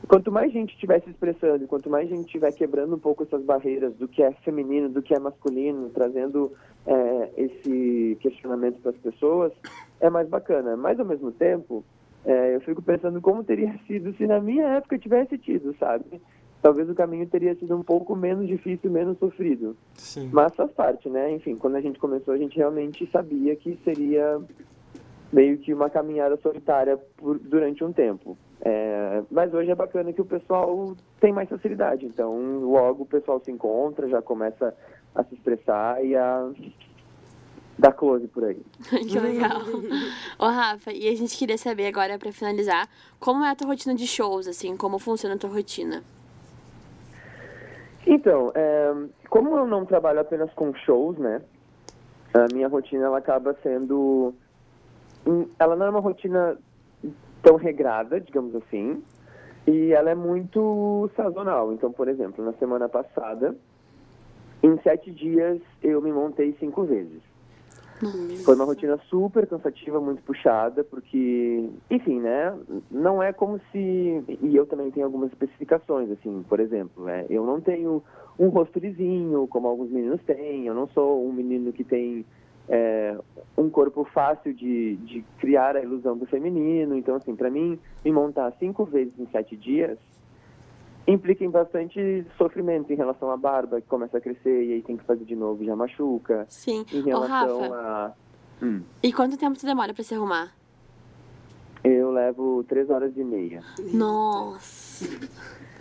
[SPEAKER 6] Quanto mais gente estiver se expressando, quanto mais gente estiver quebrando um pouco essas barreiras do que é feminino, do que é masculino, trazendo é, esse questionamento para as pessoas, é mais bacana. Mas ao mesmo tempo, é, eu fico pensando como teria [LAUGHS] sido se na minha época tivesse tido, sabe? Talvez o caminho teria sido um pouco menos difícil, menos sofrido.
[SPEAKER 1] Sim.
[SPEAKER 6] Mas faz parte, né? Enfim, quando a gente começou, a gente realmente sabia que seria meio que uma caminhada solitária por, durante um tempo. É, mas hoje é bacana que o pessoal tem mais facilidade. Então, logo o pessoal se encontra, já começa a se expressar e a dar close por aí. [LAUGHS]
[SPEAKER 4] que legal. Ô, Rafa, e a gente queria saber agora, pra finalizar, como é a tua rotina de shows, assim, como funciona a tua rotina?
[SPEAKER 6] Então, é, como eu não trabalho apenas com shows, né? A minha rotina ela acaba sendo, ela não é uma rotina tão regrada, digamos assim, e ela é muito sazonal. Então, por exemplo, na semana passada, em sete dias eu me montei cinco vezes. Foi uma rotina super cansativa, muito puxada, porque, enfim, né? Não é como se. E eu também tenho algumas especificações, assim, por exemplo, né, eu não tenho um rosto lisinho, como alguns meninos têm, eu não sou um menino que tem é, um corpo fácil de, de criar a ilusão do feminino. Então, assim, para mim, me montar cinco vezes em sete dias implica em bastante sofrimento em relação à barba, que começa a crescer e aí tem que fazer de novo, já machuca.
[SPEAKER 4] Sim.
[SPEAKER 6] Em relação
[SPEAKER 4] Rafa,
[SPEAKER 6] a. Hum,
[SPEAKER 4] e quanto tempo tu demora pra se arrumar?
[SPEAKER 6] eu levo três horas e meia.
[SPEAKER 4] Nossa.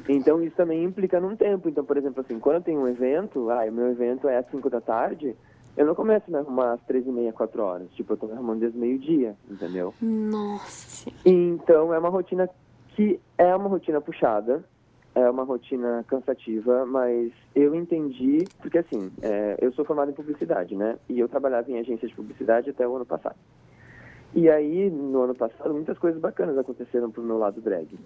[SPEAKER 6] Então isso também implica num tempo. Então, por exemplo, assim, quando eu tenho um evento, ah, o meu evento é às 5 da tarde, eu não começo a me arrumar às três e meia, quatro horas. Tipo, eu tô me arrumando desde meio-dia, entendeu?
[SPEAKER 4] Nossa.
[SPEAKER 6] Então é uma rotina que é uma rotina puxada, é uma rotina cansativa, mas eu entendi, porque assim, é, eu sou formado em publicidade, né? E eu trabalhava em agência de publicidade até o ano passado. E aí, no ano passado, muitas coisas bacanas aconteceram pro meu lado drag.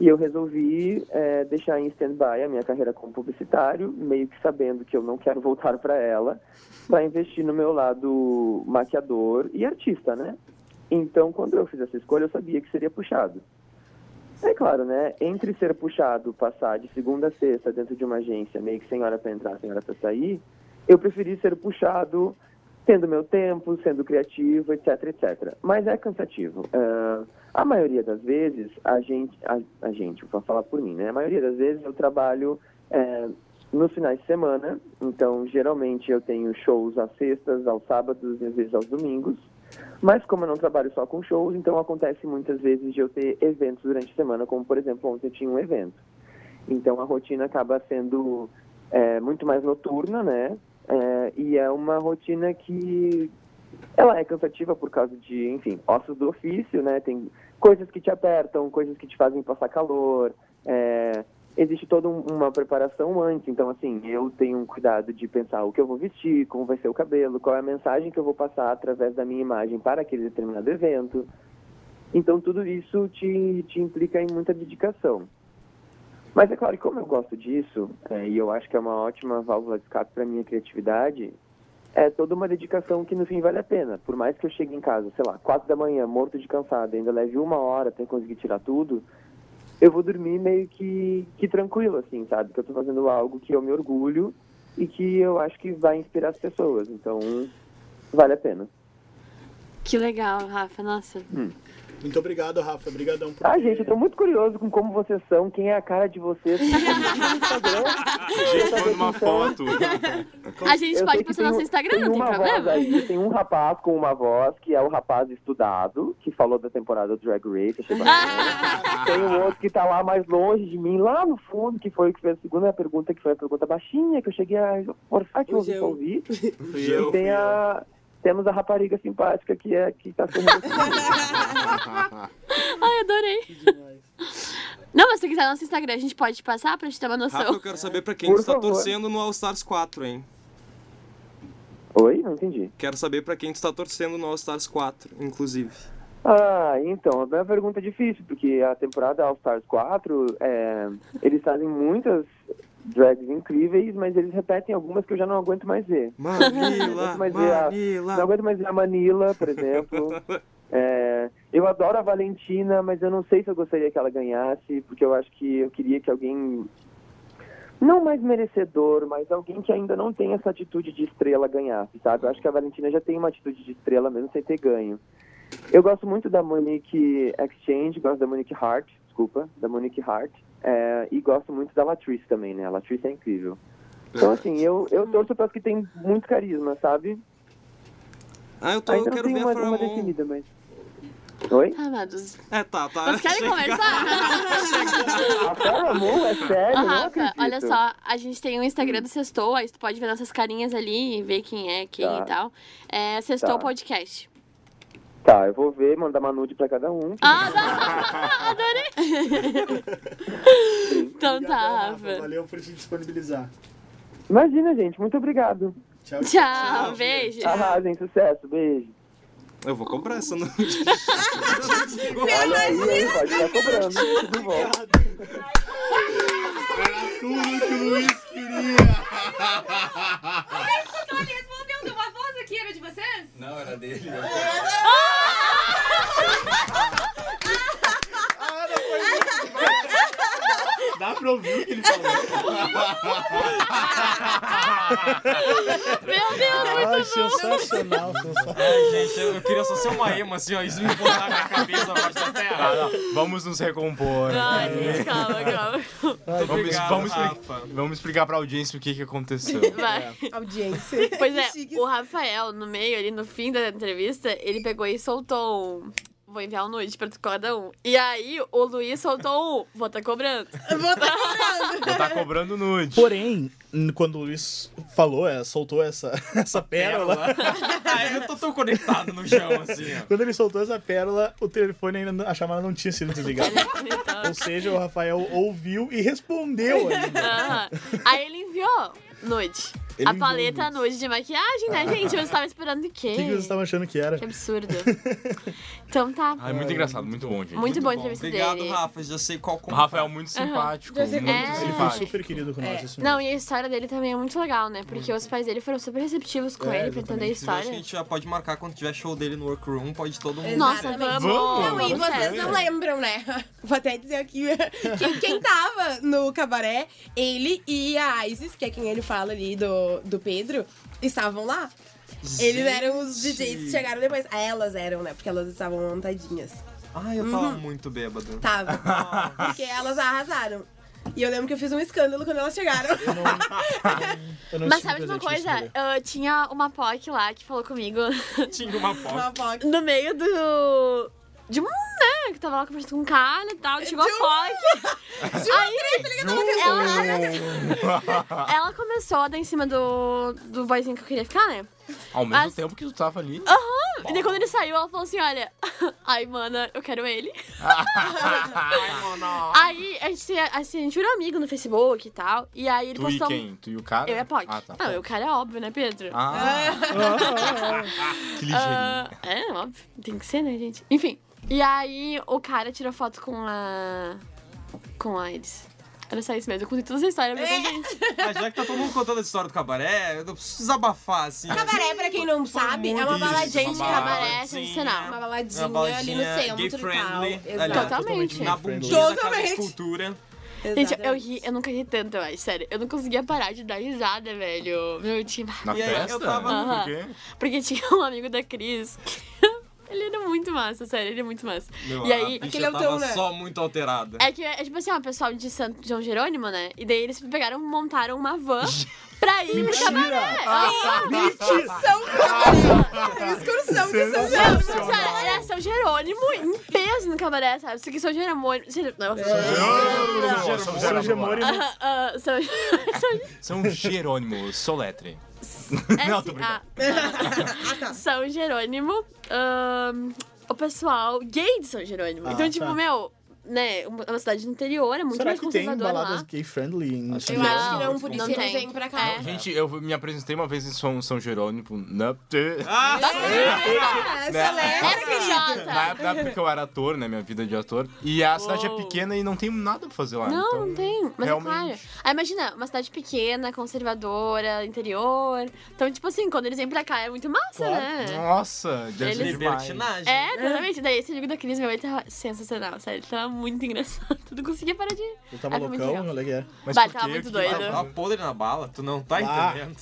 [SPEAKER 6] E eu resolvi é, deixar em stand-by a minha carreira como publicitário, meio que sabendo que eu não quero voltar para ela, para investir no meu lado maquiador e artista, né? Então, quando eu fiz essa escolha, eu sabia que seria puxado. É claro, né? Entre ser puxado, passar de segunda a sexta dentro de uma agência, meio que sem hora para entrar, sem hora para sair, eu preferi ser puxado tendo meu tempo, sendo criativo, etc, etc. Mas é cansativo. Ah, a maioria das vezes, a gente, a, a gente, vou falar por mim, né? A maioria das vezes eu trabalho é, nos finais de semana, então geralmente eu tenho shows às sextas, aos sábados e às vezes aos domingos. Mas como eu não trabalho só com shows, então acontece muitas vezes de eu ter eventos durante a semana, como por exemplo ontem eu tinha um evento. Então a rotina acaba sendo é, muito mais noturna, né? É, e é uma rotina que ela é cansativa por causa de, enfim, ossos do ofício, né? Tem coisas que te apertam, coisas que te fazem passar calor. é, existe toda um- uma preparação antes. Então, assim, eu tenho um cuidado de pensar o que eu vou vestir, como vai ser o cabelo, qual é a mensagem que eu vou passar através da minha imagem para aquele determinado evento. Então, tudo isso te, te implica em muita dedicação. Mas é claro que como eu gosto disso, é, e eu acho que é uma ótima válvula de escape para minha criatividade, é toda uma dedicação que no fim vale a pena. Por mais que eu chegue em casa, sei lá, quatro da manhã, morto de cansado, ainda leve uma hora até conseguir tirar tudo, eu vou dormir meio que, que tranquilo, assim, sabe? Que eu tô fazendo algo que eu me orgulho e que eu acho que vai inspirar as pessoas. Então, vale a pena.
[SPEAKER 4] Que legal, Rafa. Nossa.
[SPEAKER 3] Muito obrigado, Rafa. Obrigadão por
[SPEAKER 6] Ah, gente, eu tô muito curioso com como vocês são, quem é a cara de vocês. [LAUGHS]
[SPEAKER 2] Gente, manda uma foto.
[SPEAKER 4] A gente
[SPEAKER 6] Eu
[SPEAKER 4] pode postar no
[SPEAKER 6] tem
[SPEAKER 4] nosso Instagram, não tem problema?
[SPEAKER 6] Aí, tem um rapaz com uma voz, que é o rapaz estudado, que falou da temporada do Drag Race. [LAUGHS] tem um outro que tá lá mais longe de mim, lá no fundo, que foi o que fez a segunda pergunta, que foi a pergunta baixinha, que eu cheguei a forçar que eu ouvi
[SPEAKER 7] eu-.
[SPEAKER 2] Fui
[SPEAKER 6] E tem
[SPEAKER 2] fui eu.
[SPEAKER 6] Temos a rapariga simpática que é que tá sorrindo. [LAUGHS]
[SPEAKER 4] Ai, adorei. Não, mas se quiser no nosso Instagram, a gente pode passar pra gente ter uma
[SPEAKER 1] Rafa, eu
[SPEAKER 4] noção.
[SPEAKER 1] quero saber pra quem
[SPEAKER 6] Por
[SPEAKER 1] tu tá
[SPEAKER 6] favor.
[SPEAKER 1] torcendo no All Stars 4, hein?
[SPEAKER 6] Oi? Não entendi.
[SPEAKER 1] Quero saber pra quem tu tá torcendo no All Stars 4, inclusive.
[SPEAKER 6] Ah, então, é uma pergunta difícil, porque a temporada All Stars 4, é, eles fazem muitas drags incríveis, mas eles repetem algumas que eu já não aguento mais ver. [LAUGHS]
[SPEAKER 1] Manila,
[SPEAKER 6] Mas é a- Não
[SPEAKER 1] Manila.
[SPEAKER 6] aguento mais ver a Manila, por exemplo. [LAUGHS] É, eu adoro a Valentina, mas eu não sei se eu gostaria que ela ganhasse, porque eu acho que eu queria que alguém. Não mais merecedor, mas alguém que ainda não tem essa atitude de estrela ganhasse, sabe? Eu acho que a Valentina já tem uma atitude de estrela mesmo sem ter ganho. Eu gosto muito da Monique Exchange, gosto da Monique Hart, desculpa, da Monique Hart. é, e gosto muito da Latrice também, né? A Latrice é incrível. Então, assim, eu, eu torço para as que tem muito carisma, sabe?
[SPEAKER 1] Ah, eu, tô, eu
[SPEAKER 6] Ainda não
[SPEAKER 1] quero
[SPEAKER 6] tem
[SPEAKER 1] ver
[SPEAKER 6] uma,
[SPEAKER 1] a
[SPEAKER 6] uma definida, mas... Oi?
[SPEAKER 4] Amados.
[SPEAKER 1] É, tá, tá.
[SPEAKER 4] Vocês querem conversar? [LAUGHS]
[SPEAKER 6] A Paramount? É sério? Não
[SPEAKER 4] Rafa, olha só, a gente tem o Instagram do Sextou, aí tu pode ver nossas carinhas ali e ver quem é, quem
[SPEAKER 6] Tá.
[SPEAKER 4] e tal. É Sextou
[SPEAKER 6] Tá.
[SPEAKER 4] Podcast.
[SPEAKER 6] Tá, eu vou ver, mandar uma nude pra cada um.
[SPEAKER 4] Ah, tá. [LAUGHS] adorei! então tá, Rafa.
[SPEAKER 3] Valeu por te disponibilizar.
[SPEAKER 6] Imagina, gente. Muito obrigado.
[SPEAKER 3] Tchau,
[SPEAKER 4] Tchau, beijo.
[SPEAKER 6] Arrasem, sucesso. Beijo.
[SPEAKER 1] Eu vou comprar essa noite.
[SPEAKER 6] Olha aí? Pode estar cobrando. Tudo bom.
[SPEAKER 3] Era tudo que o Luiz queria.
[SPEAKER 5] Olha, respondeu, deu uma voz aqui, era de vocês?
[SPEAKER 1] Não, era dele.
[SPEAKER 3] Dá pra ouvir o que ele falou.
[SPEAKER 4] Meu Deus, muito
[SPEAKER 3] Ai, sensacional, sensacional.
[SPEAKER 1] Ai, gente, eu, eu queria só ser uma ema, assim, ó. Isso me botar na cabeça abaixo da
[SPEAKER 2] Ah,
[SPEAKER 1] terra.
[SPEAKER 2] não. Vamos nos recompor.
[SPEAKER 4] Ai, gente, calma, calma.
[SPEAKER 2] Vamos,
[SPEAKER 1] Obrigado,
[SPEAKER 2] vamos,
[SPEAKER 1] Rafa.
[SPEAKER 2] explicar, vamos explicar pra audiência o que, que aconteceu. [LAUGHS]
[SPEAKER 4] Vai.
[SPEAKER 5] Audiência.
[SPEAKER 4] Pois é, [LAUGHS] o Rafael, no meio ali, no fim da entrevista, ele pegou e soltou um. Vou enviar um nude pra cada um. E aí, o Luiz soltou um. Vou tá cobrando. [LAUGHS]
[SPEAKER 5] Vou tá cobrando.
[SPEAKER 2] Vou tá cobrando nude.
[SPEAKER 3] Porém, quando o Luiz falou, é, soltou essa, [LAUGHS] essa pérola,
[SPEAKER 1] Ai, [LAUGHS] eu tô tão conectado no chão, assim, ó.
[SPEAKER 3] quando ele soltou essa pérola, o telefone ainda, a chamada não tinha sido desligada. Ou seja, o Rafael ouviu e respondeu ainda.
[SPEAKER 4] Aí ele enviou nude.
[SPEAKER 3] Ele
[SPEAKER 4] a paleta nude de maquiagem, né, gente? Eu estava esperando o quê?
[SPEAKER 3] O que, que vocês estavam achando que era?
[SPEAKER 4] Que absurdo. Então tá.
[SPEAKER 2] Ai, muito engraçado, muito bom, gente.
[SPEAKER 4] Muito bom a
[SPEAKER 1] Bom,
[SPEAKER 4] entrevista
[SPEAKER 1] obrigado,
[SPEAKER 4] dele.
[SPEAKER 1] Rafa. Já sei qual
[SPEAKER 2] O
[SPEAKER 1] comprar.
[SPEAKER 2] Rafael muito simpático,
[SPEAKER 5] sei
[SPEAKER 2] muito
[SPEAKER 5] como-
[SPEAKER 4] É.
[SPEAKER 3] Ele foi
[SPEAKER 2] simpático.
[SPEAKER 3] super querido com nós.
[SPEAKER 5] É.
[SPEAKER 3] isso
[SPEAKER 4] Não,
[SPEAKER 3] mesmo.
[SPEAKER 4] e a história dele também é muito legal, né? Porque os pais dele foram super receptivos com
[SPEAKER 3] É,
[SPEAKER 4] ele pra entender a.
[SPEAKER 1] Inclusive, acho que a
[SPEAKER 4] história.
[SPEAKER 1] gente já pode marcar quando tiver show dele no Workroom, pode todo mundo.
[SPEAKER 4] Nossa, vamos!
[SPEAKER 2] Vamos!
[SPEAKER 5] Não, e vocês não lembram, né? [LAUGHS] Vou até dizer aqui que quem tava no cabaré, ele e a Isis, que é quem ele fala ali do, do Pedro, estavam lá. Eles eram os DJs que chegaram depois. Ah, Elas eram, né? Porque elas estavam montadinhas.
[SPEAKER 1] Ai, eu
[SPEAKER 4] Uhum.
[SPEAKER 1] tava muito bêbado.
[SPEAKER 5] Tava. [LAUGHS] Porque elas arrasaram. E eu lembro que eu fiz um escândalo quando elas chegaram.
[SPEAKER 3] Eu não [LAUGHS]
[SPEAKER 4] Mas sabe de uma
[SPEAKER 3] presente
[SPEAKER 4] coisa? Ah, tinha uma POC lá que falou comigo
[SPEAKER 1] Tinha uma foto.
[SPEAKER 5] Uma POC.
[SPEAKER 4] no meio do. De um, né? Que tava lá conversando com um cara e tal. Chegou a
[SPEAKER 5] De
[SPEAKER 4] POC. [LAUGHS] Aí, ela, ela começou a dar em cima do, do boyzinho que eu queria ficar, né?
[SPEAKER 2] Ao mesmo
[SPEAKER 4] Mas-
[SPEAKER 2] tempo que tu tava ali.
[SPEAKER 4] E daí quando ele saiu, ela falou assim: olha, [LAUGHS] ai, mana, eu quero ele. [LAUGHS] Aí a gente, assim, a gente virou amigo no Facebook e tal. E aí ele
[SPEAKER 2] tu e
[SPEAKER 4] postou. um
[SPEAKER 2] quem? Tu e o cara?
[SPEAKER 4] Eu e a POC.
[SPEAKER 2] Ah, tá.
[SPEAKER 4] Não, eu, o cara é óbvio, né, Pedro?
[SPEAKER 2] Ah, que ligeirinho.
[SPEAKER 4] Ah, é, óbvio. Tem que ser, né, gente? Enfim. E aí o cara tirou foto com a. com a Iris. Era só isso mesmo. Eu contei toda essa história
[SPEAKER 5] É.
[SPEAKER 4] gente. [LAUGHS]
[SPEAKER 1] Mas já que tá todo mundo contando a história do cabaré, eu preciso desabafar, assim.
[SPEAKER 5] Cabaré, pra quem não sabe, é uma
[SPEAKER 1] muito
[SPEAKER 5] baladinha.
[SPEAKER 4] Gente,
[SPEAKER 1] Uma
[SPEAKER 4] cabaré
[SPEAKER 1] baladinha.
[SPEAKER 4] sensacional.
[SPEAKER 5] Uma baladinha,
[SPEAKER 1] Uma baladinha
[SPEAKER 5] ali no centro
[SPEAKER 1] gay
[SPEAKER 5] e tal.
[SPEAKER 1] friendly.
[SPEAKER 5] Exato.
[SPEAKER 4] Totalmente.
[SPEAKER 1] Na bundinha
[SPEAKER 5] Totalmente.
[SPEAKER 1] escultura.
[SPEAKER 4] Gente, eu ri, eu nunca ri tanto, eu acho, sério. Eu não conseguia parar de dar risada, velho. Meu time.
[SPEAKER 2] Na
[SPEAKER 1] E aí, eu
[SPEAKER 2] festa?
[SPEAKER 1] tava-
[SPEAKER 4] Aham.
[SPEAKER 2] Por quê?
[SPEAKER 4] Porque tinha um amigo da Cris que. Ele era muito massa, sério, ele é muito massa.
[SPEAKER 1] Meu,
[SPEAKER 4] E aí-
[SPEAKER 5] Aquele é o teu, né?
[SPEAKER 1] só muito alterada.
[SPEAKER 4] É que é tipo assim, ó, o pessoal de Santo João Jerônimo, né? E daí eles pegaram, montaram uma van [LAUGHS] pra ir pro cabaré.
[SPEAKER 5] Excursão pro cabaré. Excursão de São Jerônimo.
[SPEAKER 4] era, era São Jerônimo em peso no cabaré, sabe? Isso aqui São Jerônimo. Não,
[SPEAKER 2] São
[SPEAKER 3] São
[SPEAKER 2] Jerônimo.
[SPEAKER 4] São, São,
[SPEAKER 2] São Jerônimo, soletre.
[SPEAKER 4] É [LAUGHS]
[SPEAKER 2] Não, tô
[SPEAKER 4] assim,
[SPEAKER 2] brincando.
[SPEAKER 4] ah,
[SPEAKER 5] Ah, tá.
[SPEAKER 4] São Jerônimo, ahn, o pessoal gay de São Jerônimo.
[SPEAKER 3] Ah,
[SPEAKER 4] então, tipo,
[SPEAKER 3] tá.
[SPEAKER 4] meu, né, uma uma cidade do interior, é muito
[SPEAKER 3] Será
[SPEAKER 4] mais
[SPEAKER 3] que tem
[SPEAKER 4] conservador
[SPEAKER 3] baladas
[SPEAKER 4] lá.
[SPEAKER 3] gay friendly em São
[SPEAKER 5] Eu
[SPEAKER 4] Não,
[SPEAKER 5] acho que não,
[SPEAKER 4] não
[SPEAKER 5] por isso que não
[SPEAKER 4] tem.
[SPEAKER 5] vem pra cá.
[SPEAKER 4] É.
[SPEAKER 2] Gente, eu me apresentei uma vez em São, São Jerônimo. Na,
[SPEAKER 1] Ah,
[SPEAKER 5] É,
[SPEAKER 2] Né?
[SPEAKER 5] celebra,
[SPEAKER 4] É
[SPEAKER 2] na época na época que eu era ator, né? Minha vida de ator. E a cidade é
[SPEAKER 4] Uou.
[SPEAKER 2] pequena e não tem nada pra fazer lá.
[SPEAKER 4] Não,
[SPEAKER 2] então,
[SPEAKER 4] não tem. Mas
[SPEAKER 2] realmente.
[SPEAKER 4] é claro. Aí imagina, uma cidade pequena, conservadora, interior. Então, tipo assim, quando eles vêm pra cá é muito massa,
[SPEAKER 3] Claro.
[SPEAKER 2] Nossa, deve ser
[SPEAKER 4] Eles-
[SPEAKER 2] demais.
[SPEAKER 1] libertinagem.
[SPEAKER 4] É, totalmente. Daí esse amigo da Cris, meu, ele tava sensacional, sério. Tava muito engraçado. Tu não conseguia parar de.
[SPEAKER 3] Eu tava
[SPEAKER 4] Ah, foi muito
[SPEAKER 3] loucão,
[SPEAKER 4] legal.
[SPEAKER 3] olha que é.
[SPEAKER 2] Mas
[SPEAKER 4] Bah,
[SPEAKER 2] por
[SPEAKER 4] tava
[SPEAKER 2] quê?
[SPEAKER 4] muito
[SPEAKER 2] Que-
[SPEAKER 4] doido.
[SPEAKER 1] Ah, Tava podre na bala, tu não tá
[SPEAKER 3] Ah.
[SPEAKER 1] entendendo.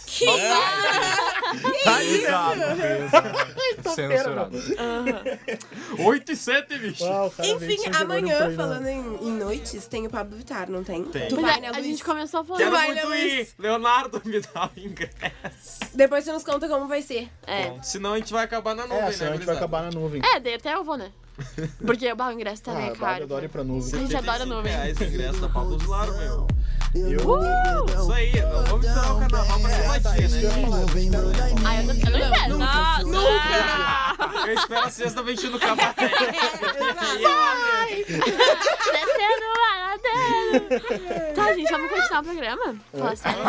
[SPEAKER 2] Tá exato. Censurado.
[SPEAKER 1] 8 e 7, bicho.
[SPEAKER 3] Uau, o cara veio
[SPEAKER 5] Enfim, amanhã,
[SPEAKER 3] ir na-
[SPEAKER 5] falando em, em noites, tem o Pablo Vittar, não tem?
[SPEAKER 1] Tem.
[SPEAKER 5] Tu vai,
[SPEAKER 4] é,
[SPEAKER 5] né,
[SPEAKER 4] a
[SPEAKER 5] Luiz?
[SPEAKER 4] gente começou falando.
[SPEAKER 1] Quero
[SPEAKER 5] vai,
[SPEAKER 1] muito
[SPEAKER 5] né,
[SPEAKER 1] ir.
[SPEAKER 5] Luiz?
[SPEAKER 1] Leonardo, me dá o ingresso.
[SPEAKER 5] Depois você nos conta como vai ser.
[SPEAKER 4] É.
[SPEAKER 1] Bom, senão a gente vai acabar na nuvem,
[SPEAKER 3] É,
[SPEAKER 1] né,
[SPEAKER 3] senão a gente vai
[SPEAKER 1] gurizada?
[SPEAKER 3] acabar na nuvem.
[SPEAKER 4] É, daí até eu vou, né? Porque o ingresso
[SPEAKER 3] Ah,
[SPEAKER 4] também
[SPEAKER 3] a
[SPEAKER 4] é
[SPEAKER 3] Bárbara
[SPEAKER 4] caro.
[SPEAKER 3] adora ir pra nuvem.
[SPEAKER 4] A gente adora
[SPEAKER 1] 75
[SPEAKER 4] nuvem.
[SPEAKER 1] reais o ingresso da Pablo Vilar, meu.
[SPEAKER 3] Eu...
[SPEAKER 1] Isso aí, não vamos esperar o carnaval pra
[SPEAKER 3] É, tá,
[SPEAKER 1] bater,
[SPEAKER 3] isso que eu ia
[SPEAKER 1] né?
[SPEAKER 4] Ah, eu não, espero. Nossa! Nunca!
[SPEAKER 1] Eu espero a sexta vestindo no cabaré.
[SPEAKER 4] Descendo. Tá, gente, vamos continuar o programa? Fala sério.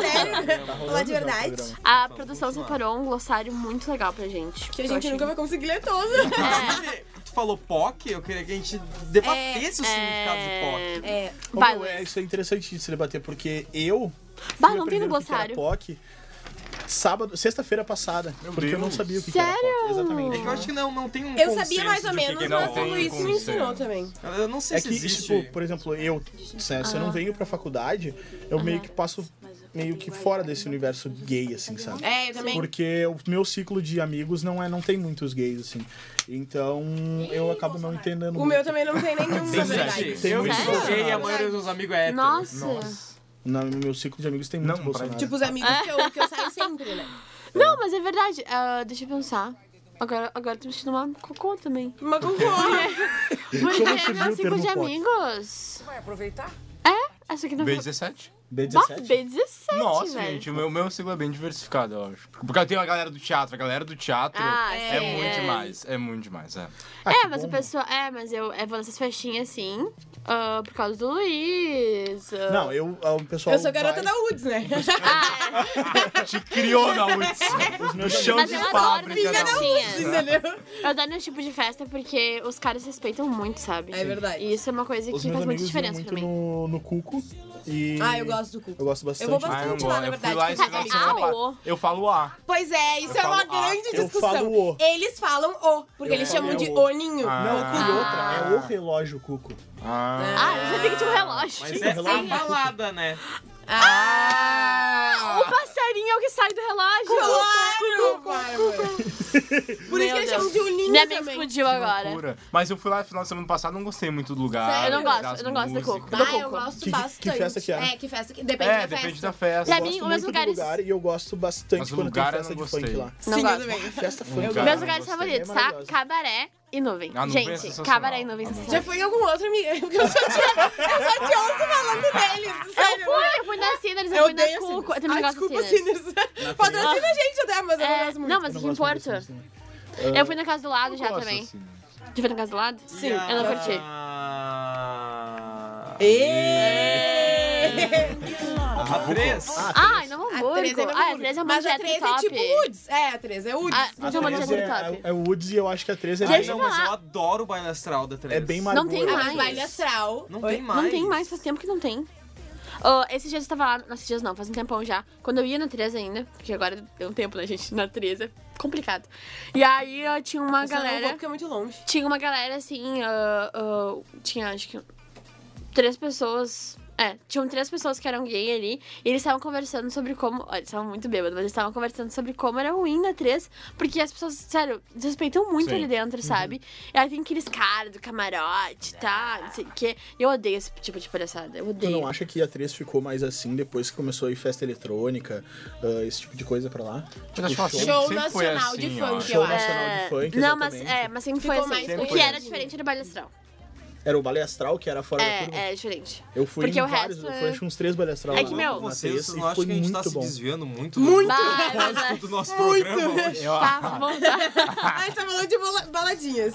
[SPEAKER 5] Sério?
[SPEAKER 3] Tá
[SPEAKER 5] Falar de verdade.
[SPEAKER 4] A produção separou um glossário muito legal pra gente.
[SPEAKER 5] Que a gente
[SPEAKER 4] achei-
[SPEAKER 5] nunca vai conseguir ler todo.
[SPEAKER 1] Tu [LAUGHS] falou POC, eu queria que a gente debatesse o significado de POC.
[SPEAKER 5] É.
[SPEAKER 3] Ô, meu, é,
[SPEAKER 4] Luiz.
[SPEAKER 3] isso é interessante de se debater, porque eu.
[SPEAKER 4] Bah, não tem no
[SPEAKER 3] que que
[SPEAKER 4] glossário.
[SPEAKER 3] POC sábado, sexta-feira passada. porque eu não
[SPEAKER 2] Deus.
[SPEAKER 3] sabia o que,
[SPEAKER 4] Sério?
[SPEAKER 3] que era POC. Exatamente.
[SPEAKER 1] É que eu acho que não, não tem um
[SPEAKER 5] Eu sabia mais ou
[SPEAKER 1] que
[SPEAKER 5] menos,
[SPEAKER 1] que é
[SPEAKER 5] mas o Luiz me ensinou também.
[SPEAKER 1] Eu não sei
[SPEAKER 3] É
[SPEAKER 1] se
[SPEAKER 3] que,
[SPEAKER 1] existe.
[SPEAKER 3] tipo, por exemplo, eu, né, se eu não venho pra faculdade, eu meio que passo meio que fora desse universo gay, assim, sabe?
[SPEAKER 5] É, eu também.
[SPEAKER 3] Porque o meu ciclo de amigos não é não tem muitos gays, assim. Então eu acabo não entendendo
[SPEAKER 5] O
[SPEAKER 3] muito.
[SPEAKER 5] meu também não tem [LAUGHS] nenhum, na
[SPEAKER 1] Tem
[SPEAKER 5] verdade.
[SPEAKER 3] Tem
[SPEAKER 1] Eu
[SPEAKER 3] muito
[SPEAKER 1] sou gay e a maioria dos amigos é hétero.
[SPEAKER 4] Nossa.
[SPEAKER 3] Na- No meu ciclo de amigos tem muito
[SPEAKER 2] Não,
[SPEAKER 3] Bolsonaro.
[SPEAKER 5] Tipo, os amigos que eu, que eu saio sempre, né?
[SPEAKER 4] Não, mas é verdade. Ah, deixa eu pensar. Agora, agora eu tô me sentindo uma cocô também.
[SPEAKER 5] Mas concordo. [LAUGHS]
[SPEAKER 4] Porque
[SPEAKER 3] surgiu
[SPEAKER 4] meu ciclo de amigos.
[SPEAKER 7] Vai aproveitar?
[SPEAKER 4] É? Essa aqui não
[SPEAKER 2] B17?
[SPEAKER 4] Bah,
[SPEAKER 3] B17?
[SPEAKER 4] B17,
[SPEAKER 2] Nossa,
[SPEAKER 4] velho.
[SPEAKER 2] gente, o meu, meu ciclo é bem diversificado, eu acho. Porque eu tenho a galera do teatro, a galera do teatro
[SPEAKER 4] Ah,
[SPEAKER 2] é,
[SPEAKER 4] sim,
[SPEAKER 2] muito
[SPEAKER 4] é.
[SPEAKER 2] demais, é muito demais, é.
[SPEAKER 3] Ah,
[SPEAKER 4] É,
[SPEAKER 3] que
[SPEAKER 4] mas
[SPEAKER 3] bom.
[SPEAKER 4] o pessoal. É, mas eu, eu vou nessas festinhas assim. ah, por causa do Luiz. ah.
[SPEAKER 3] Não, eu, o pessoal.
[SPEAKER 5] Eu sou garota
[SPEAKER 3] vai-
[SPEAKER 5] da UDS, né? [LAUGHS]
[SPEAKER 4] Ah,
[SPEAKER 2] Te criou na UTS.
[SPEAKER 3] Os meus
[SPEAKER 2] No chão
[SPEAKER 4] Mas
[SPEAKER 2] de
[SPEAKER 4] eu adoro
[SPEAKER 2] fábrica. não.
[SPEAKER 4] festinhas.
[SPEAKER 5] Entendeu?
[SPEAKER 4] Eu adoro esse tipo de festa porque os caras respeitam muito, sabe?
[SPEAKER 5] É verdade.
[SPEAKER 4] E isso é uma coisa
[SPEAKER 3] Os
[SPEAKER 4] que
[SPEAKER 3] meus
[SPEAKER 4] faz muita
[SPEAKER 3] amigos iam
[SPEAKER 4] diferença
[SPEAKER 3] muito
[SPEAKER 4] pra mim.
[SPEAKER 3] no, no Cuco. E
[SPEAKER 5] Ah, eu gosto do cu.
[SPEAKER 3] Eu gosto bastante.
[SPEAKER 5] Eu vou
[SPEAKER 2] Ah, eu
[SPEAKER 5] bastante
[SPEAKER 2] não
[SPEAKER 5] lá,
[SPEAKER 2] gosto.
[SPEAKER 5] na
[SPEAKER 2] Eu fui
[SPEAKER 5] verdade.
[SPEAKER 2] lá esse final de semana.
[SPEAKER 4] Ah, o.
[SPEAKER 2] Eu falo A.
[SPEAKER 5] Pois é, isso
[SPEAKER 2] Eu
[SPEAKER 5] é uma
[SPEAKER 2] falo, ah,
[SPEAKER 5] grande
[SPEAKER 3] eu
[SPEAKER 5] discussão.
[SPEAKER 3] falo o.
[SPEAKER 5] Eles falam o, porque
[SPEAKER 3] Eu
[SPEAKER 5] eles
[SPEAKER 3] falo
[SPEAKER 5] chamam de
[SPEAKER 3] o.
[SPEAKER 5] oninho.
[SPEAKER 2] Ah.
[SPEAKER 3] Não, e outra, é o relógio Cuco.
[SPEAKER 2] Ah.
[SPEAKER 4] Ah, eu sabia que tinha um relógio.
[SPEAKER 1] Mas é
[SPEAKER 3] o
[SPEAKER 1] a balada, né?
[SPEAKER 5] Ah!
[SPEAKER 4] O passarinho é o que sai do relógio.
[SPEAKER 5] Claro, Bárbara. Por isso que eles
[SPEAKER 4] Deus.
[SPEAKER 5] chamam de oninho
[SPEAKER 4] Minha
[SPEAKER 5] também.
[SPEAKER 4] explodiu agora.
[SPEAKER 2] Loucura. Mas eu fui lá no final de semana passado não gostei muito do lugar.
[SPEAKER 5] Sério?
[SPEAKER 4] Eu não gosto, eu não gosto de
[SPEAKER 2] músicas.
[SPEAKER 4] coco.
[SPEAKER 5] Ah,
[SPEAKER 4] do
[SPEAKER 5] eu gosto
[SPEAKER 3] Que- que
[SPEAKER 5] bastante.
[SPEAKER 3] festa que é?
[SPEAKER 5] É, que festa que... Depende
[SPEAKER 2] É,
[SPEAKER 5] da
[SPEAKER 2] depende
[SPEAKER 5] festa.
[SPEAKER 2] da festa.
[SPEAKER 4] Pra mim, os meus lugares-
[SPEAKER 3] do lugar e eu gosto bastante
[SPEAKER 2] Mas o
[SPEAKER 3] quando
[SPEAKER 2] lugar
[SPEAKER 3] tem festa de funk lá.
[SPEAKER 4] Não
[SPEAKER 5] Sim,
[SPEAKER 4] gosto.
[SPEAKER 5] eu também.
[SPEAKER 3] Festa funk.
[SPEAKER 4] Meus lugares favoritos,
[SPEAKER 3] é
[SPEAKER 4] tá? Cabaré e nuvem.
[SPEAKER 2] Ah, nuvem é
[SPEAKER 4] Gente,
[SPEAKER 2] sensacional.
[SPEAKER 4] cabaré e nuvem sensacional.
[SPEAKER 5] Já foi em algum outro, amiga? [LAUGHS] Porque eu só te, eu só te ouço falando deles.
[SPEAKER 4] Eu
[SPEAKER 5] Sério.
[SPEAKER 4] fui, eu fui na Sinners, eu,
[SPEAKER 5] Eu
[SPEAKER 4] fui na Cuco. Eu também
[SPEAKER 5] Ai,
[SPEAKER 4] gosto
[SPEAKER 5] desculpa,
[SPEAKER 4] de Sinners.
[SPEAKER 5] Patrocina a gente até, mas eu não
[SPEAKER 4] É,
[SPEAKER 5] gosto muito.
[SPEAKER 4] não, mas
[SPEAKER 3] Eu
[SPEAKER 4] Porto.
[SPEAKER 3] desse filme.
[SPEAKER 4] Eu fui na casa do lado
[SPEAKER 2] Eu
[SPEAKER 4] já
[SPEAKER 2] gosto,
[SPEAKER 4] também.
[SPEAKER 2] assim.
[SPEAKER 4] Já foi na casa do lado?
[SPEAKER 5] Sim.
[SPEAKER 1] A-
[SPEAKER 4] Eu não curti.
[SPEAKER 1] A 3?
[SPEAKER 4] Ai, não
[SPEAKER 5] A
[SPEAKER 4] Hamburgo.
[SPEAKER 5] 13 é
[SPEAKER 4] Ah, a
[SPEAKER 5] Hamburgo.
[SPEAKER 4] 13 é uma
[SPEAKER 5] Mas a
[SPEAKER 4] dieta
[SPEAKER 5] 13
[SPEAKER 4] top.
[SPEAKER 5] é tipo Woods. É, a 13 é Woods.
[SPEAKER 4] Ah,
[SPEAKER 3] A
[SPEAKER 4] Não tem uma
[SPEAKER 3] 13
[SPEAKER 4] dieta
[SPEAKER 3] é,
[SPEAKER 4] top.
[SPEAKER 3] é, é Woods e eu acho que a 13 é
[SPEAKER 1] Ai,
[SPEAKER 3] bem,
[SPEAKER 1] não, mas eu adoro o baile astral da 3.
[SPEAKER 3] é bem mais
[SPEAKER 4] Não tem
[SPEAKER 5] Ah,
[SPEAKER 4] mais.
[SPEAKER 5] baile astral.
[SPEAKER 1] Não
[SPEAKER 5] Oi?
[SPEAKER 1] tem mais.
[SPEAKER 4] Não tem mais, faz tempo que não tem. Ah, esses dias eu tava lá, esses dias não, faz um tempão já. Quando eu ia na 13 ainda, porque agora deu um tempo, né, gente? Na 13 é complicado. E aí ah, tinha uma
[SPEAKER 5] Eu só não vou
[SPEAKER 4] galera.
[SPEAKER 5] porque é muito longe.
[SPEAKER 4] Tinha uma galera assim, ah, ah, tinha acho que três pessoas. É, tinham três pessoas que eram gay ali, e eles estavam conversando sobre como. Olha, eles estavam muito bêbados, mas eles estavam conversando sobre como era ruim na 3, porque as pessoas, sério, desrespeitam muito
[SPEAKER 2] Sim.
[SPEAKER 4] ali dentro, sabe? E aí tem aqueles caras do camarote e tal, não sei o quê. Eu odeio esse tipo de palhaçada, eu
[SPEAKER 3] Tu
[SPEAKER 4] odeio.
[SPEAKER 3] não acha que a 3 ficou mais assim depois que começou a ir festa eletrônica, ah, esse tipo de coisa pra lá?
[SPEAKER 2] Ela
[SPEAKER 3] show,
[SPEAKER 5] Show
[SPEAKER 2] foi
[SPEAKER 5] nacional
[SPEAKER 2] assim,
[SPEAKER 5] de
[SPEAKER 2] eu
[SPEAKER 5] funk,
[SPEAKER 2] acho.
[SPEAKER 3] show
[SPEAKER 5] eu acho.
[SPEAKER 3] nacional de funk,
[SPEAKER 4] não, mas, é, mas sempre foi
[SPEAKER 5] Ficou
[SPEAKER 4] assim.
[SPEAKER 5] mais
[SPEAKER 4] O que era diferente era baile astral.
[SPEAKER 3] Era o balé astral que era fora da curva?
[SPEAKER 4] É, é diferente.
[SPEAKER 3] Eu fui
[SPEAKER 4] Porque
[SPEAKER 3] em
[SPEAKER 4] o
[SPEAKER 3] vários,
[SPEAKER 4] resto
[SPEAKER 3] eu
[SPEAKER 4] é-
[SPEAKER 3] fui acho uns três balé astral
[SPEAKER 4] É
[SPEAKER 3] lá
[SPEAKER 4] que, meu,
[SPEAKER 1] Vocês,
[SPEAKER 3] e
[SPEAKER 1] não acham
[SPEAKER 3] foi
[SPEAKER 1] que a gente tá
[SPEAKER 3] muito
[SPEAKER 1] se
[SPEAKER 3] bom.
[SPEAKER 1] desviando muito,
[SPEAKER 5] Muito.
[SPEAKER 1] do do nosso
[SPEAKER 5] Muito.
[SPEAKER 1] programa hoje?
[SPEAKER 2] Eu-
[SPEAKER 4] Tá, vamos lá.
[SPEAKER 5] A gente tá falando de baladinhas.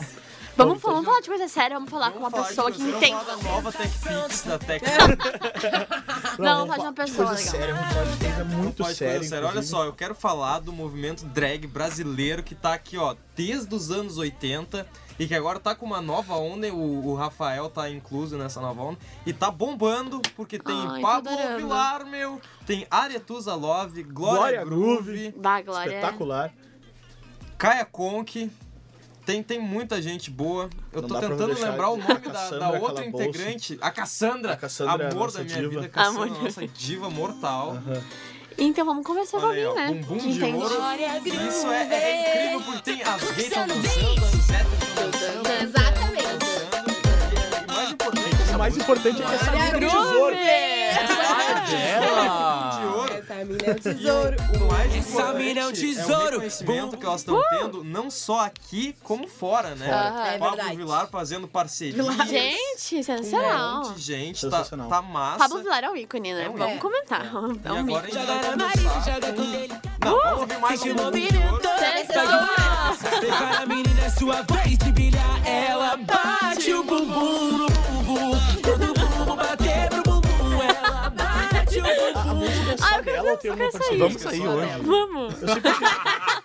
[SPEAKER 4] Vamos, vamos falar de coisa séria, vamos falar com uma pessoa
[SPEAKER 1] falar
[SPEAKER 4] que
[SPEAKER 1] de-
[SPEAKER 4] entende.
[SPEAKER 1] Vamos falar da nova TechPix, da Tech [LAUGHS]
[SPEAKER 4] Não, vamos falar de uma pessoa
[SPEAKER 3] coisa
[SPEAKER 4] legal.
[SPEAKER 3] séria, vamos falar de coisa muito
[SPEAKER 1] Pode
[SPEAKER 3] séria.
[SPEAKER 1] séria. Olha só, eu quero falar do movimento drag brasileiro que tá aqui, ó, desde os anos 80 e que agora tá com uma nova onda. O, o Rafael tá incluso nessa nova onda e tá bombando porque tem
[SPEAKER 4] Ai,
[SPEAKER 1] Pablo. Vilar, meu, tem Aretusa Love, Glória,
[SPEAKER 3] Glória
[SPEAKER 1] Groove.
[SPEAKER 4] Bah, Glória.
[SPEAKER 3] Espetacular.
[SPEAKER 1] Kaia Conk Tem, tem muita gente boa. Eu
[SPEAKER 3] Não
[SPEAKER 1] tô tentando lembrar o
[SPEAKER 3] a
[SPEAKER 1] nome da, da outra integrante. A Cassandra.
[SPEAKER 3] A Cassandra é a
[SPEAKER 1] amor da minha
[SPEAKER 3] diva.
[SPEAKER 1] vida. Cassandra,
[SPEAKER 4] Amor.
[SPEAKER 1] nossa diva mortal.
[SPEAKER 3] Aham.
[SPEAKER 4] Então vamos conversar com alguém, né?
[SPEAKER 1] bumbum
[SPEAKER 4] que
[SPEAKER 1] de
[SPEAKER 4] entende.
[SPEAKER 1] ouro. Isso é, é- é incrível porque tem as gays estão dançando, as héteros.
[SPEAKER 5] Exatamente.
[SPEAKER 1] dançando, mais importante,
[SPEAKER 3] O mais importante é que essa mina é
[SPEAKER 5] Groove!
[SPEAKER 3] tesouro.
[SPEAKER 1] De ouro.
[SPEAKER 5] Essa mina é um tesouro.
[SPEAKER 1] O mais
[SPEAKER 7] Essa mina é um
[SPEAKER 1] é o
[SPEAKER 7] tesouro.
[SPEAKER 1] reconhecimento que elas estão tendo, não só aqui, como fora, né?
[SPEAKER 4] Aham.
[SPEAKER 5] É
[SPEAKER 1] Pablo
[SPEAKER 5] verdade.
[SPEAKER 1] Vilar fazendo parceria.
[SPEAKER 4] Gente,
[SPEAKER 1] com um
[SPEAKER 4] sensacional.
[SPEAKER 1] monte de gente, tá,
[SPEAKER 3] Sensacional.
[SPEAKER 1] tá massa.
[SPEAKER 4] Pablo Vilar é um ícone, né?
[SPEAKER 1] É um
[SPEAKER 4] Vamos comentar.
[SPEAKER 1] E
[SPEAKER 4] É um
[SPEAKER 1] agora a
[SPEAKER 4] ícone.
[SPEAKER 1] gente
[SPEAKER 7] Joga
[SPEAKER 1] vai
[SPEAKER 7] na
[SPEAKER 1] conversar
[SPEAKER 7] Maria, joga
[SPEAKER 1] com-
[SPEAKER 7] com ele.
[SPEAKER 1] Não, vamos ouvir mais um
[SPEAKER 7] movimento.
[SPEAKER 4] Sensacional.
[SPEAKER 7] Prepara, menina, é sua vez de brilhar. Ela bate o bumbum no bumbum.
[SPEAKER 4] Ah, eu quero
[SPEAKER 3] tem
[SPEAKER 4] ver,
[SPEAKER 3] parceria?
[SPEAKER 4] sair.
[SPEAKER 2] Vamos sair hoje.
[SPEAKER 4] Vamos.
[SPEAKER 3] Eu sempre, achei,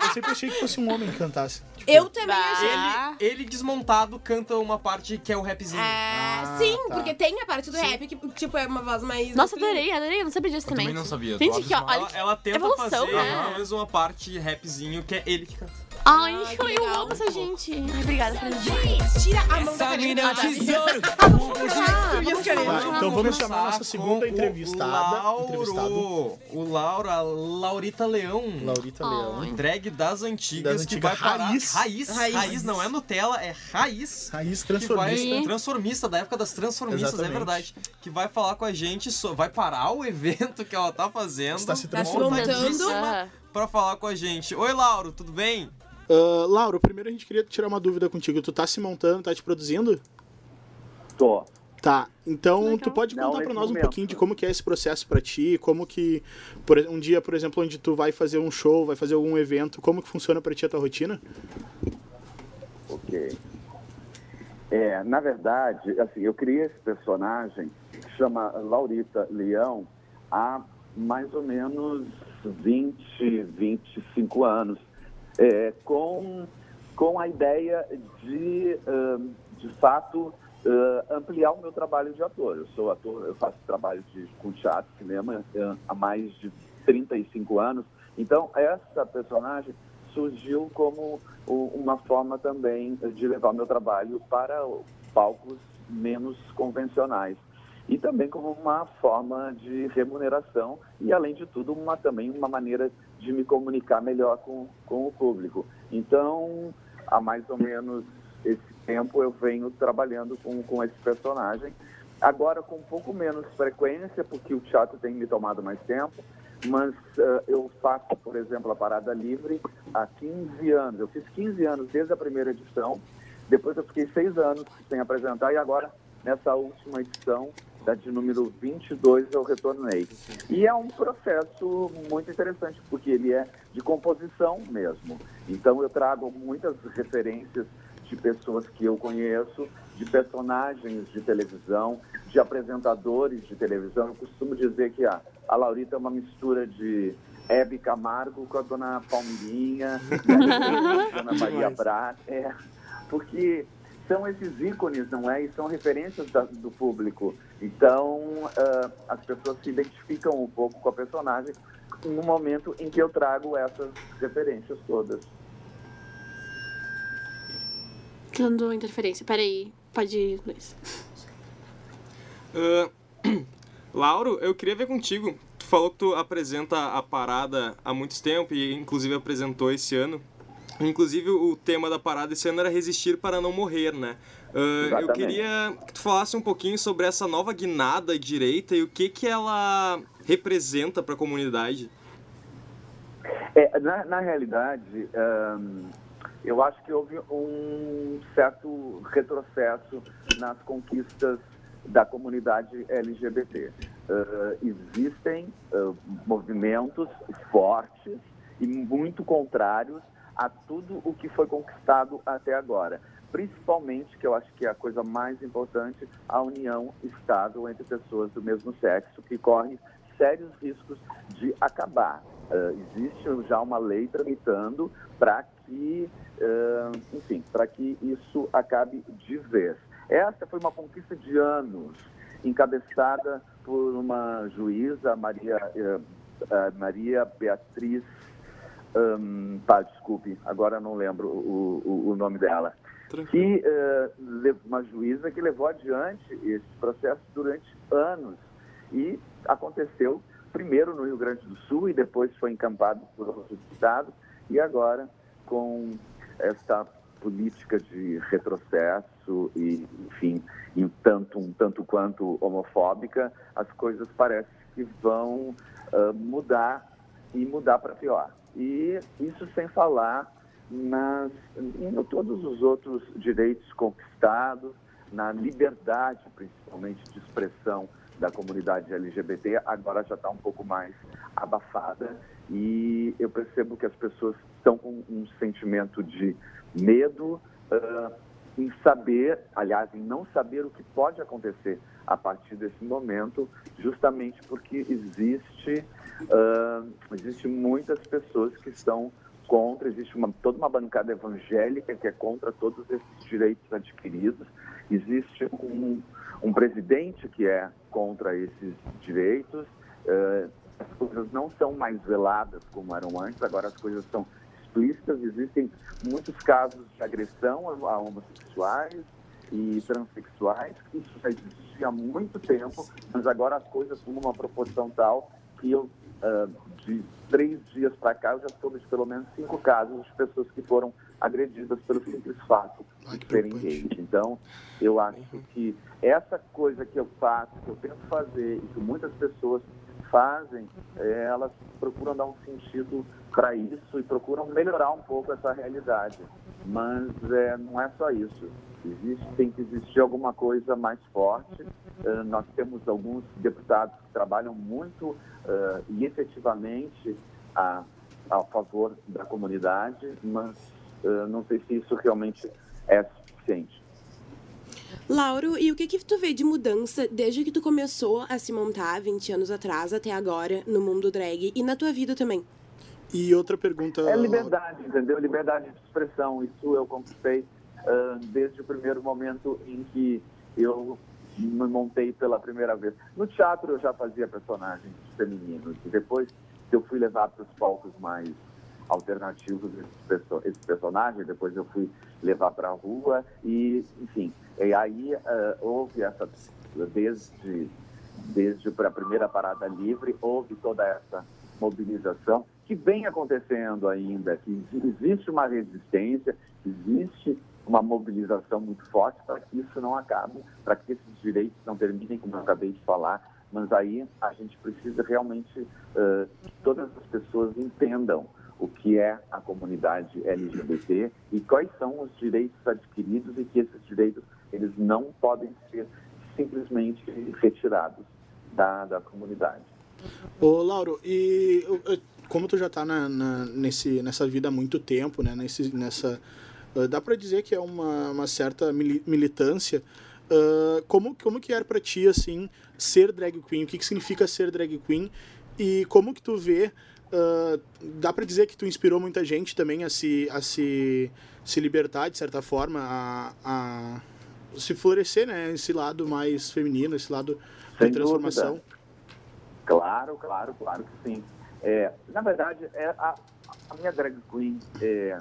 [SPEAKER 3] eu sempre achei que fosse um homem que cantasse. Tipo,
[SPEAKER 5] Eu também achei.
[SPEAKER 4] Ah.
[SPEAKER 1] Ele, ele desmontado canta uma parte que é o rapzinho.
[SPEAKER 5] É,
[SPEAKER 3] Ah,
[SPEAKER 5] sim,
[SPEAKER 3] tá.
[SPEAKER 5] porque tem a parte do rap que, tipo, é uma voz mais.
[SPEAKER 4] Nossa,
[SPEAKER 5] masculina.
[SPEAKER 4] adorei, adorei. Eu não sabia disso
[SPEAKER 2] Eu
[SPEAKER 4] também.
[SPEAKER 2] também não sabia.
[SPEAKER 4] Gente, que, ó,
[SPEAKER 2] abismado.
[SPEAKER 4] olha
[SPEAKER 1] Ela, ela tenta
[SPEAKER 4] evolução,
[SPEAKER 1] fazer
[SPEAKER 4] né?
[SPEAKER 1] pelo menos uma parte rapzinho que é ele que canta.
[SPEAKER 4] Ai,
[SPEAKER 5] Ah, que
[SPEAKER 4] eu
[SPEAKER 5] legal.
[SPEAKER 4] amo essa gente. Ai, obrigada por isso.
[SPEAKER 5] Tira a mão da
[SPEAKER 7] Essa mina é um
[SPEAKER 5] cabeça.
[SPEAKER 7] tesouro.
[SPEAKER 4] Ah, vamos escolher.
[SPEAKER 3] Tá, então vamos chamar nossa segunda entrevistada.
[SPEAKER 1] Lauro, o Lauro, a Laurita Leão.
[SPEAKER 3] Laurita Leão.
[SPEAKER 1] Drag das antigas
[SPEAKER 3] Das
[SPEAKER 1] que
[SPEAKER 3] antigas
[SPEAKER 1] vai parar.
[SPEAKER 3] raiz.
[SPEAKER 1] Raiz.
[SPEAKER 5] Raiz.
[SPEAKER 1] Raiz. não é Nutella, é raiz.
[SPEAKER 3] Raiz
[SPEAKER 1] Que vai,
[SPEAKER 3] transformista.
[SPEAKER 1] transformista, da época das transformistas,
[SPEAKER 3] Exatamente.
[SPEAKER 1] é verdade. Que vai falar com a gente, vai parar o evento que ela tá fazendo.
[SPEAKER 3] Está se
[SPEAKER 5] Tá se
[SPEAKER 3] transformando.
[SPEAKER 5] montando.
[SPEAKER 1] Pra falar com a gente. Oi, Lauro, tudo bem?
[SPEAKER 3] Ah, Lauro, primeiro a gente queria tirar uma dúvida contigo. Tu tá se montando, tá te produzindo?
[SPEAKER 8] Tô.
[SPEAKER 3] Tá, então
[SPEAKER 4] Legal.
[SPEAKER 3] tu pode contar pra
[SPEAKER 8] nesse
[SPEAKER 3] nós um pouquinho de como que é esse processo pra ti, como que por, um dia, por exemplo, onde tu vai fazer um show, vai fazer algum evento, como que funciona pra ti a tua rotina?
[SPEAKER 8] Ok. É, na verdade, assim, eu criei esse personagem que chama Laurita Leão há mais ou menos 20, 25 anos, é, com, com a ideia de, ãh, de fato, ãh, ampliar o meu trabalho de ator. Eu sou ator, eu faço trabalho de, com teatro, cinema ãh, há mais de 35 anos. Então, essa personagem surgiu como uma forma também de levar meu trabalho para palcos menos convencionais e também como uma forma de remuneração e além de tudo uma também uma maneira de me comunicar melhor com, com o público. Então há mais ou menos esse tempo eu venho trabalhando com, com esse personagem. Agora com um pouco menos frequência porque o teatro tem me tomado mais tempo mas eh, eu faço, por exemplo, a Parada Livre há 15 anos. Eu fiz 15 anos desde a primeira edição, depois eu fiquei seis anos sem apresentar e agora, nessa última edição, da de número 22, eu retornei. E é um processo muito interessante, porque ele é de composição mesmo. Então eu trago muitas referências de pessoas que eu conheço, de personagens de televisão, de apresentadores de televisão. Eu costumo dizer que a, a Laurita é uma mistura de Hebe Camargo com a Dona Palmirinha, e [LAUGHS] a Dona Maria Braga. É, porque são esses ícones, não é? E são referências da- do público. Então, ah, as pessoas se identificam um pouco com a personagem no momento em que eu trago essas referências todas.
[SPEAKER 4] Dando interferência. Peraí. Pode ir, Luiz.
[SPEAKER 1] Ah, [CLEARS THROAT] Lauro, eu queria ver contigo. Tu falou que tu apresenta a parada há muito tempo e inclusive apresentou esse ano. Inclusive o tema da parada esse ano era resistir para não morrer, né? Ah, eu queria que tu falasse um pouquinho sobre essa nova guinada direita e o que que ela representa para a comunidade.
[SPEAKER 8] É, na, na realidade, ahn, eu acho que houve um certo retrocesso nas conquistas da comunidade LGBT. Ah, existem ah, movimentos fortes e muito contrários a tudo o que foi conquistado até agora. Principalmente, que eu acho que é a coisa mais importante, a união estável entre pessoas do mesmo sexo, que corre sérios riscos de acabar. Ah, existe já uma lei tramitando para que, ah, enfim, para que isso acabe de vez. Essa foi uma conquista de anos, encabeçada por uma juíza, Maria, ah, Maria Beatriz hum, tá, desculpe, agora não lembro o, o, o nome dela, que le- uma juíza que levou adiante esse processo durante anos. E aconteceu primeiro no Rio Grande do Sul e depois foi encampado por outros estados e agora com essa política de retrocesso e enfim um tanto um tanto quanto homofóbica as coisas parecem que vão ah, mudar e mudar para pior e isso sem falar nas em todos os outros direitos conquistados na liberdade principalmente de expressão da comunidade LGBT agora já está um pouco mais abafada. E eu percebo que as pessoas estão com um sentimento de medo ah, em saber, aliás, em não saber o que pode acontecer a partir desse momento, justamente porque existe, ah, existe muitas pessoas que estão contra, existe uma, toda uma bancada evangélica que é contra todos esses direitos adquiridos, existe um, um presidente que é contra esses direitos, eh, as coisas não são mais veladas como eram antes, agora as coisas são explícitas, existem muitos casos de agressão a homossexuais e transexuais, isso já existia há muito tempo, mas agora as coisas tomam uma proporção tal que eu, ah, de três dias para cá, eu já soube de pelo menos cinco casos de pessoas que foram agredidas pelo simples fato de serem gays. Então, eu acho que essa coisa que eu faço, que eu tento fazer e que muitas pessoas fazem, eh, elas procuram dar um sentido para isso e procuram melhorar um pouco essa realidade. Mas eh, não é só isso. Existe, tem que existir alguma coisa mais forte. Eh, nós temos alguns deputados que trabalham muito eh, e efetivamente a, a favor da comunidade, mas eh, não sei se isso realmente é suficiente.
[SPEAKER 5] Lauro, e o que que tu vê de mudança desde que tu começou a se montar 20 anos atrás até agora no mundo drag e na tua vida também?
[SPEAKER 3] E outra pergunta.
[SPEAKER 8] É liberdade, entendeu? Liberdade de expressão. Isso eu conquistei ah, desde o primeiro momento em que eu me montei pela primeira vez. No teatro eu já fazia personagens femininos. E depois eu fui levar para os palcos mais alternativos esse personagem, depois eu fui levar para a rua e, enfim, e aí ah, houve essa, desde, desde a primeira parada livre, houve toda essa mobilização que vem acontecendo ainda, que existe uma resistência, existe uma mobilização muito forte para que isso não acabe, para que esses direitos não terminem, como eu acabei de falar, mas aí a gente precisa realmente eh, que todas as pessoas entendam o que é a comunidade LGBT e quais são os direitos adquiridos e que esses direitos eles não podem ser simplesmente retirados da, da comunidade.
[SPEAKER 3] Ô, Lauro, e uh, uh, como tu já tá na- nesse, nessa vida há muito tempo, né? Nesse, nessa, uh, dá pra dizer que é uma, uma certa mili- militância. uh, como, como que era pra ti, assim, ser drag queen? O que, que significa ser drag queen? E como que tu vê... uh, dá pra dizer que tu inspirou muita gente também a se, a se, se libertar, de certa forma, a, a se florescer, né? Esse lado mais feminino, esse lado
[SPEAKER 8] Sem
[SPEAKER 3] de transformação.
[SPEAKER 8] dúvida. Claro, claro, claro que sim. É, na verdade, é a, a minha drag queen é,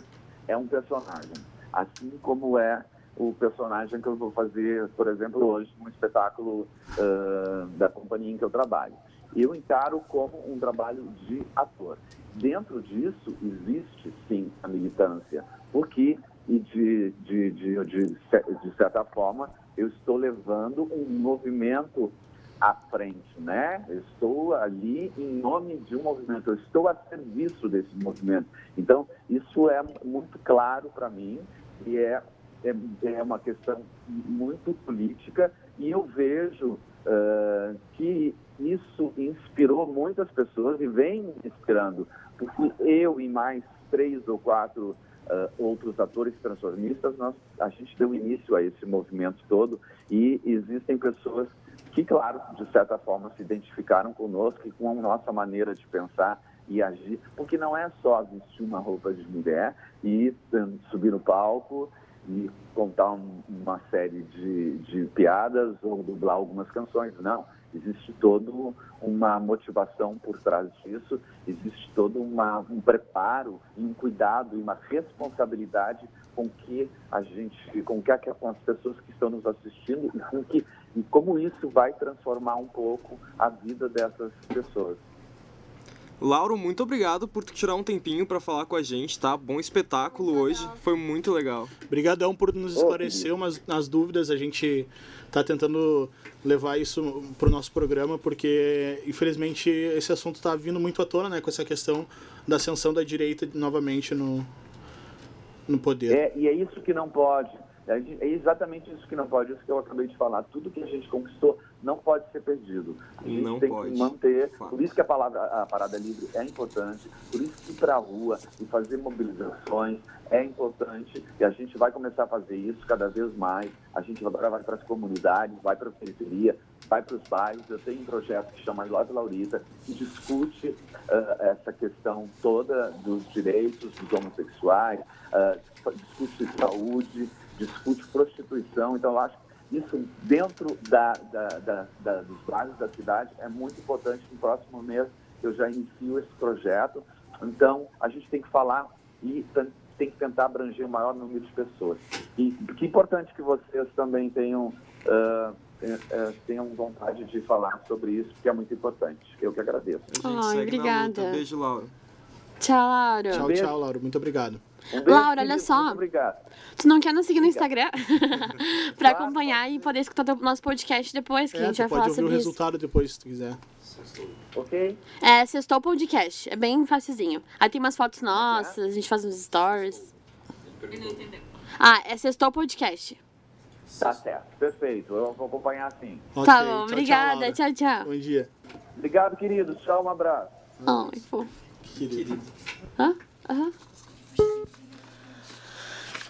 [SPEAKER 8] é um personagem, assim como é o personagem que eu vou fazer, por exemplo, hoje no espetáculo ah, da companhia em que eu trabalho. Eu encaro como um trabalho de ator. Dentro disso existe sim a militância, porque e de, de, de, de, de certa forma eu estou levando um movimento à frente, né? Estou ali em nome de um movimento, eu estou a serviço desse movimento. Então, isso é muito claro para mim e é, é, é uma questão muito política e eu vejo ah, que isso inspirou muitas pessoas e vem inspirando, porque eu e mais três ou quatro ah, outros atores transformistas, nós, a gente deu início a esse movimento todo e existem pessoas que, claro, de certa forma se identificaram conosco e com a nossa maneira de pensar e agir, porque não é só vestir uma roupa de mulher e hum, subir no palco e contar um- uma série de, de piadas ou dublar algumas canções, não. Existe toda uma motivação por trás disso, existe todo uma, um preparo, e um cuidado e uma responsabilidade com que a gente, com que com as pessoas que estão nos assistindo e com que e como isso vai transformar um pouco a vida dessas pessoas.
[SPEAKER 1] Lauro, muito obrigado por tirar um tempinho pra falar com a gente, tá? Bom espetáculo hoje, foi muito legal.
[SPEAKER 3] Obrigadão por nos esclarecer umas nas dúvidas. A gente tá tentando levar isso pro nosso programa, porque infelizmente esse assunto tá vindo muito à tona, né? Com essa questão da ascensão da direita novamente no, no poder.
[SPEAKER 8] É, e é isso que não pode. É é exatamente isso que não pode, isso que eu acabei de falar. Tudo que a gente conquistou não pode ser perdido. A gente
[SPEAKER 1] Não
[SPEAKER 8] tem
[SPEAKER 1] pode.
[SPEAKER 8] que manter.
[SPEAKER 1] Fato.
[SPEAKER 8] Por isso que a, palavra, a parada livre é importante, por isso que ir para a rua e fazer mobilizações é importante. E a gente vai começar a fazer isso cada vez mais. A gente agora vai para as comunidades, vai para a periferia, vai para os bairros. Eu tenho um projeto que chama Love Laurita, que discute ah, essa questão toda dos direitos dos homossexuais, ah, discute saúde, discute prostituição. Então, eu acho que isso dentro da, da, da, da- dos bairros da cidade é muito importante. No próximo mês eu já inicio esse projeto. Então, a gente tem que falar e tem que tentar abranger o maior número de pessoas. E que importante que vocês também tenham, eh, tenham vontade de falar sobre isso, porque é muito importante. Eu que agradeço.
[SPEAKER 4] Ai, obrigada.
[SPEAKER 1] Beijo, Lauro.
[SPEAKER 4] Tchau, Laura.
[SPEAKER 3] Tchau,
[SPEAKER 8] Beijo.
[SPEAKER 3] tchau, Lauro. Muito obrigado.
[SPEAKER 8] Um beijo,
[SPEAKER 4] Laura, olha só.
[SPEAKER 8] Muito obrigado.
[SPEAKER 4] Tu não quer nos seguir no Instagram? [LAUGHS] pra acompanhar
[SPEAKER 8] pode
[SPEAKER 4] e poder escutar o nosso podcast depois, que a
[SPEAKER 3] É,
[SPEAKER 4] gente
[SPEAKER 3] tu
[SPEAKER 4] vai
[SPEAKER 3] pode
[SPEAKER 4] falar
[SPEAKER 3] ouvir o
[SPEAKER 4] sobre isso.
[SPEAKER 3] resultado depois, se tu quiser.
[SPEAKER 8] Ok?
[SPEAKER 4] É, Sextou Podcast. É bem facilzinho. Aí tem umas fotos nossas, a gente faz uns stories. Ah, é Sextou Podcast.
[SPEAKER 8] Tá certo. Perfeito. Eu vou acompanhar sim.
[SPEAKER 4] tá
[SPEAKER 3] Ok,
[SPEAKER 4] bom,
[SPEAKER 3] tchau,
[SPEAKER 4] obrigada.
[SPEAKER 3] Laura.
[SPEAKER 4] Tchau, tchau.
[SPEAKER 3] Bom dia.
[SPEAKER 8] Obrigado, querido. Tchau, um abraço.
[SPEAKER 4] Ai, fofo.
[SPEAKER 3] Querido.
[SPEAKER 4] Hã? Aham.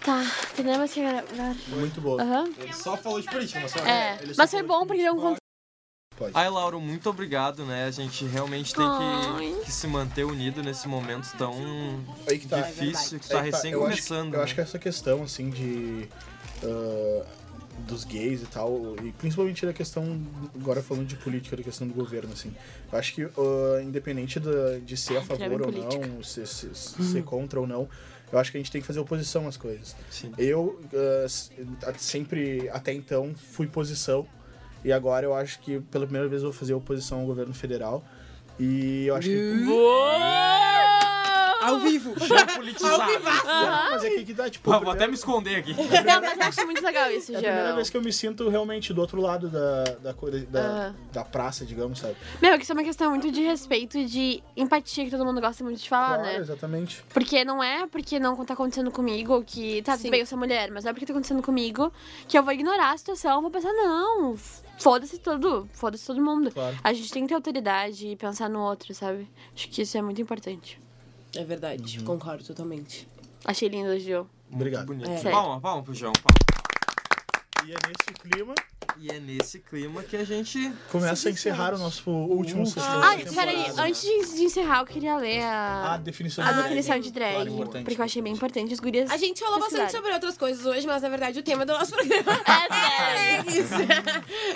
[SPEAKER 4] Tá, mais que gravar.
[SPEAKER 3] Muito boa.
[SPEAKER 4] Aham.
[SPEAKER 1] Ele só falou de política, mas só...
[SPEAKER 4] É,
[SPEAKER 3] ele só
[SPEAKER 4] mas foi bom porque deu um conteúdo.
[SPEAKER 1] Ai, Lauro, muito obrigado, né? A gente realmente tem que, que se manter unido nesse momento tão
[SPEAKER 3] Aí que tá.
[SPEAKER 1] difícil, que
[SPEAKER 3] Aí
[SPEAKER 1] tá
[SPEAKER 3] que
[SPEAKER 1] recém
[SPEAKER 3] eu acho-
[SPEAKER 1] começando.
[SPEAKER 3] eu
[SPEAKER 1] né?
[SPEAKER 3] acho que essa questão, assim, de. ah, dos gays e tal, e principalmente da questão, agora falando de política, da questão do governo, assim. Eu acho que, ah, independente da- de ser a
[SPEAKER 4] Ai,
[SPEAKER 3] favor ou não, se, se- se ser contra ou não, eu acho que a gente tem que fazer oposição às coisas.
[SPEAKER 1] Sim.
[SPEAKER 3] Eu a- sempre, até então, fui posição, e agora eu acho que pela primeira vez eu vou fazer oposição ao governo federal. E eu acho que.
[SPEAKER 5] Ao vivo.
[SPEAKER 1] Politizado.
[SPEAKER 3] Não, mas é que, que dá, tipo.
[SPEAKER 1] Ah, vou até me esconder aqui. [LAUGHS]
[SPEAKER 4] Não, mas eu acho muito legal isso,
[SPEAKER 3] É a primeira vez que eu me sinto realmente do outro lado da, da, da,
[SPEAKER 4] Aham.
[SPEAKER 3] da praça, digamos, sabe?
[SPEAKER 4] Meu, que isso é uma questão muito de respeito e de empatia que todo mundo gosta muito de falar,
[SPEAKER 3] claro,
[SPEAKER 4] né?
[SPEAKER 3] exatamente.
[SPEAKER 4] Porque não é porque não tá acontecendo comigo ou que. Tá, tudo bem, eu sou mulher, mas não é porque tá acontecendo comigo que eu vou ignorar a situação, vou pensar, não, foda-se tudo, foda-se todo mundo.
[SPEAKER 3] Claro.
[SPEAKER 4] A gente tem que ter autoridade e pensar no outro, sabe? Acho que isso é muito importante.
[SPEAKER 5] É verdade, concordo totalmente.
[SPEAKER 4] Achei lindo, Gil.
[SPEAKER 3] Obrigado.
[SPEAKER 1] Muito bonito.
[SPEAKER 5] É.
[SPEAKER 1] Palma, palma pro João. palma.
[SPEAKER 3] E é nesse clima
[SPEAKER 1] E é nesse clima que a gente.
[SPEAKER 3] começa a encerrar o nosso último sessão.
[SPEAKER 4] Ai, peraí, antes de, de encerrar, eu queria ler
[SPEAKER 3] A
[SPEAKER 4] a,
[SPEAKER 3] definição
[SPEAKER 4] a
[SPEAKER 3] de
[SPEAKER 4] definição de
[SPEAKER 3] Claro,
[SPEAKER 4] drag.
[SPEAKER 3] importante.
[SPEAKER 4] porque eu achei bem importante. As gurias.
[SPEAKER 5] A gente falou bastante sobre outras coisas hoje, mas na verdade o tema do nosso programa [LAUGHS]
[SPEAKER 4] É, [LAUGHS]
[SPEAKER 5] é isso.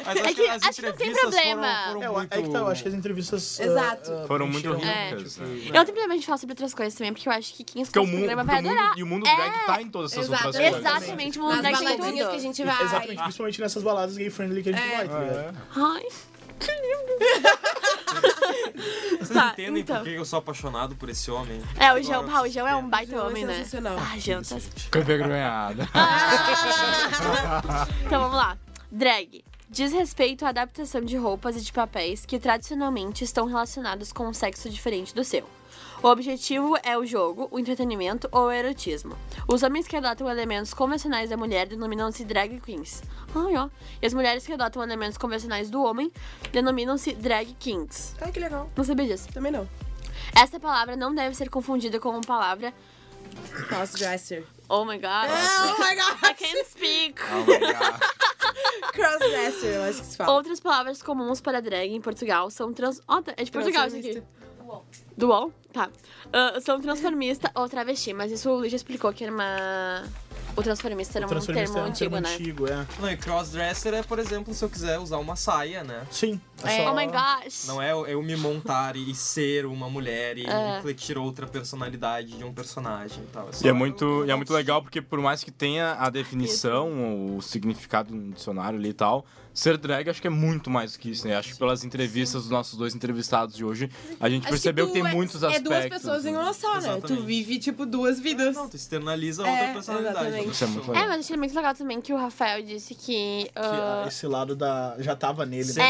[SPEAKER 1] Mas
[SPEAKER 4] É
[SPEAKER 1] acho
[SPEAKER 4] que- acho que não tem problema.
[SPEAKER 1] Foram, foram
[SPEAKER 3] É, eu-
[SPEAKER 1] muito...
[SPEAKER 3] é que tá, eu acho que as entrevistas. ah,
[SPEAKER 5] Exato.
[SPEAKER 3] ah,
[SPEAKER 2] Foram muito
[SPEAKER 3] preencheram
[SPEAKER 2] ricas,
[SPEAKER 3] o que-
[SPEAKER 4] Eu não tenho problema de falar sobre outras coisas também, porque eu acho que quem escuta
[SPEAKER 2] o
[SPEAKER 4] programa vai adorar.
[SPEAKER 2] e o mundo drag tá em todas essas outras coisas.
[SPEAKER 4] Exatamente, o mundo drag tem tudo.
[SPEAKER 5] que a gente vai.
[SPEAKER 3] Exatamente, principalmente nessas baladas gay friendly que a gente
[SPEAKER 5] É.
[SPEAKER 3] vai, tá ligado?
[SPEAKER 4] Ai, que lindo.
[SPEAKER 1] Vocês
[SPEAKER 4] Tá,
[SPEAKER 1] entendem
[SPEAKER 4] então.
[SPEAKER 1] por que eu sou apaixonado por esse homem?
[SPEAKER 4] É, o João, o João é um baita
[SPEAKER 5] João é
[SPEAKER 4] homem, né?
[SPEAKER 5] sensacional.
[SPEAKER 4] Ah, João, tá...
[SPEAKER 2] Fico envergonhada.
[SPEAKER 4] Então vamos lá. Drag. Diz respeito à adaptação de roupas e de papéis que tradicionalmente estão relacionados com um sexo diferente do seu. O objetivo é o jogo, o entretenimento ou o erotismo. Os homens que adotam elementos convencionais da mulher denominam-se drag queens. Ai, ó. E as mulheres que adotam elementos convencionais do homem denominam-se drag kings.
[SPEAKER 5] Ai, que legal.
[SPEAKER 4] Não sabia disso.
[SPEAKER 5] Também não.
[SPEAKER 4] Esta palavra não deve ser confundida com a palavra
[SPEAKER 5] Crossdresser.
[SPEAKER 4] Oh my god.
[SPEAKER 5] Oh my
[SPEAKER 4] I
[SPEAKER 5] god!
[SPEAKER 4] can't speak.
[SPEAKER 2] Oh my God.
[SPEAKER 5] Crossdresser, eu acho que se fala.
[SPEAKER 4] Outras palavras comuns para drag em Portugal são trans... Ó, tá- é de Portugal isso aqui.
[SPEAKER 5] Transformista.
[SPEAKER 4] Do UOL? Tá. Ah, são transformista ou travesti, mas isso o Luiz já explicou que era uma... O transformista era
[SPEAKER 3] o
[SPEAKER 4] um
[SPEAKER 3] transformista
[SPEAKER 4] termo
[SPEAKER 3] é um
[SPEAKER 4] antigo,
[SPEAKER 3] termo
[SPEAKER 4] né?
[SPEAKER 3] antigo, é.
[SPEAKER 1] Não, e crossdresser é, por exemplo, se eu quiser usar uma saia, né?
[SPEAKER 3] Sim.
[SPEAKER 5] É.
[SPEAKER 4] Oh my gosh!
[SPEAKER 1] Não é eu me montar e ser uma mulher e
[SPEAKER 4] É.
[SPEAKER 1] refletir outra personalidade de um personagem e tal. só
[SPEAKER 2] E é muito, e é muito legal porque por mais que tenha a definição, o significado no dicionário ali e tal, ser drag acho que é muito mais do que isso, né? Acho que pelas entrevistas dos nossos dois entrevistados de hoje, a gente
[SPEAKER 5] Acho
[SPEAKER 2] percebeu que,
[SPEAKER 5] tu
[SPEAKER 2] tem
[SPEAKER 5] é-
[SPEAKER 2] muitos
[SPEAKER 5] É
[SPEAKER 2] aspectos.
[SPEAKER 5] duas pessoas em uma só, né? Tu
[SPEAKER 1] Exatamente.
[SPEAKER 5] vive, tipo, duas vidas.
[SPEAKER 1] Não, tu externaliza
[SPEAKER 5] É,
[SPEAKER 1] outra personalidade.
[SPEAKER 5] exatamente.
[SPEAKER 2] Isso é
[SPEAKER 4] É, mas achei muito legal também que o Rafael disse que.
[SPEAKER 3] Que,
[SPEAKER 4] ah,
[SPEAKER 3] ah, esse lado da. Já tava nele, né?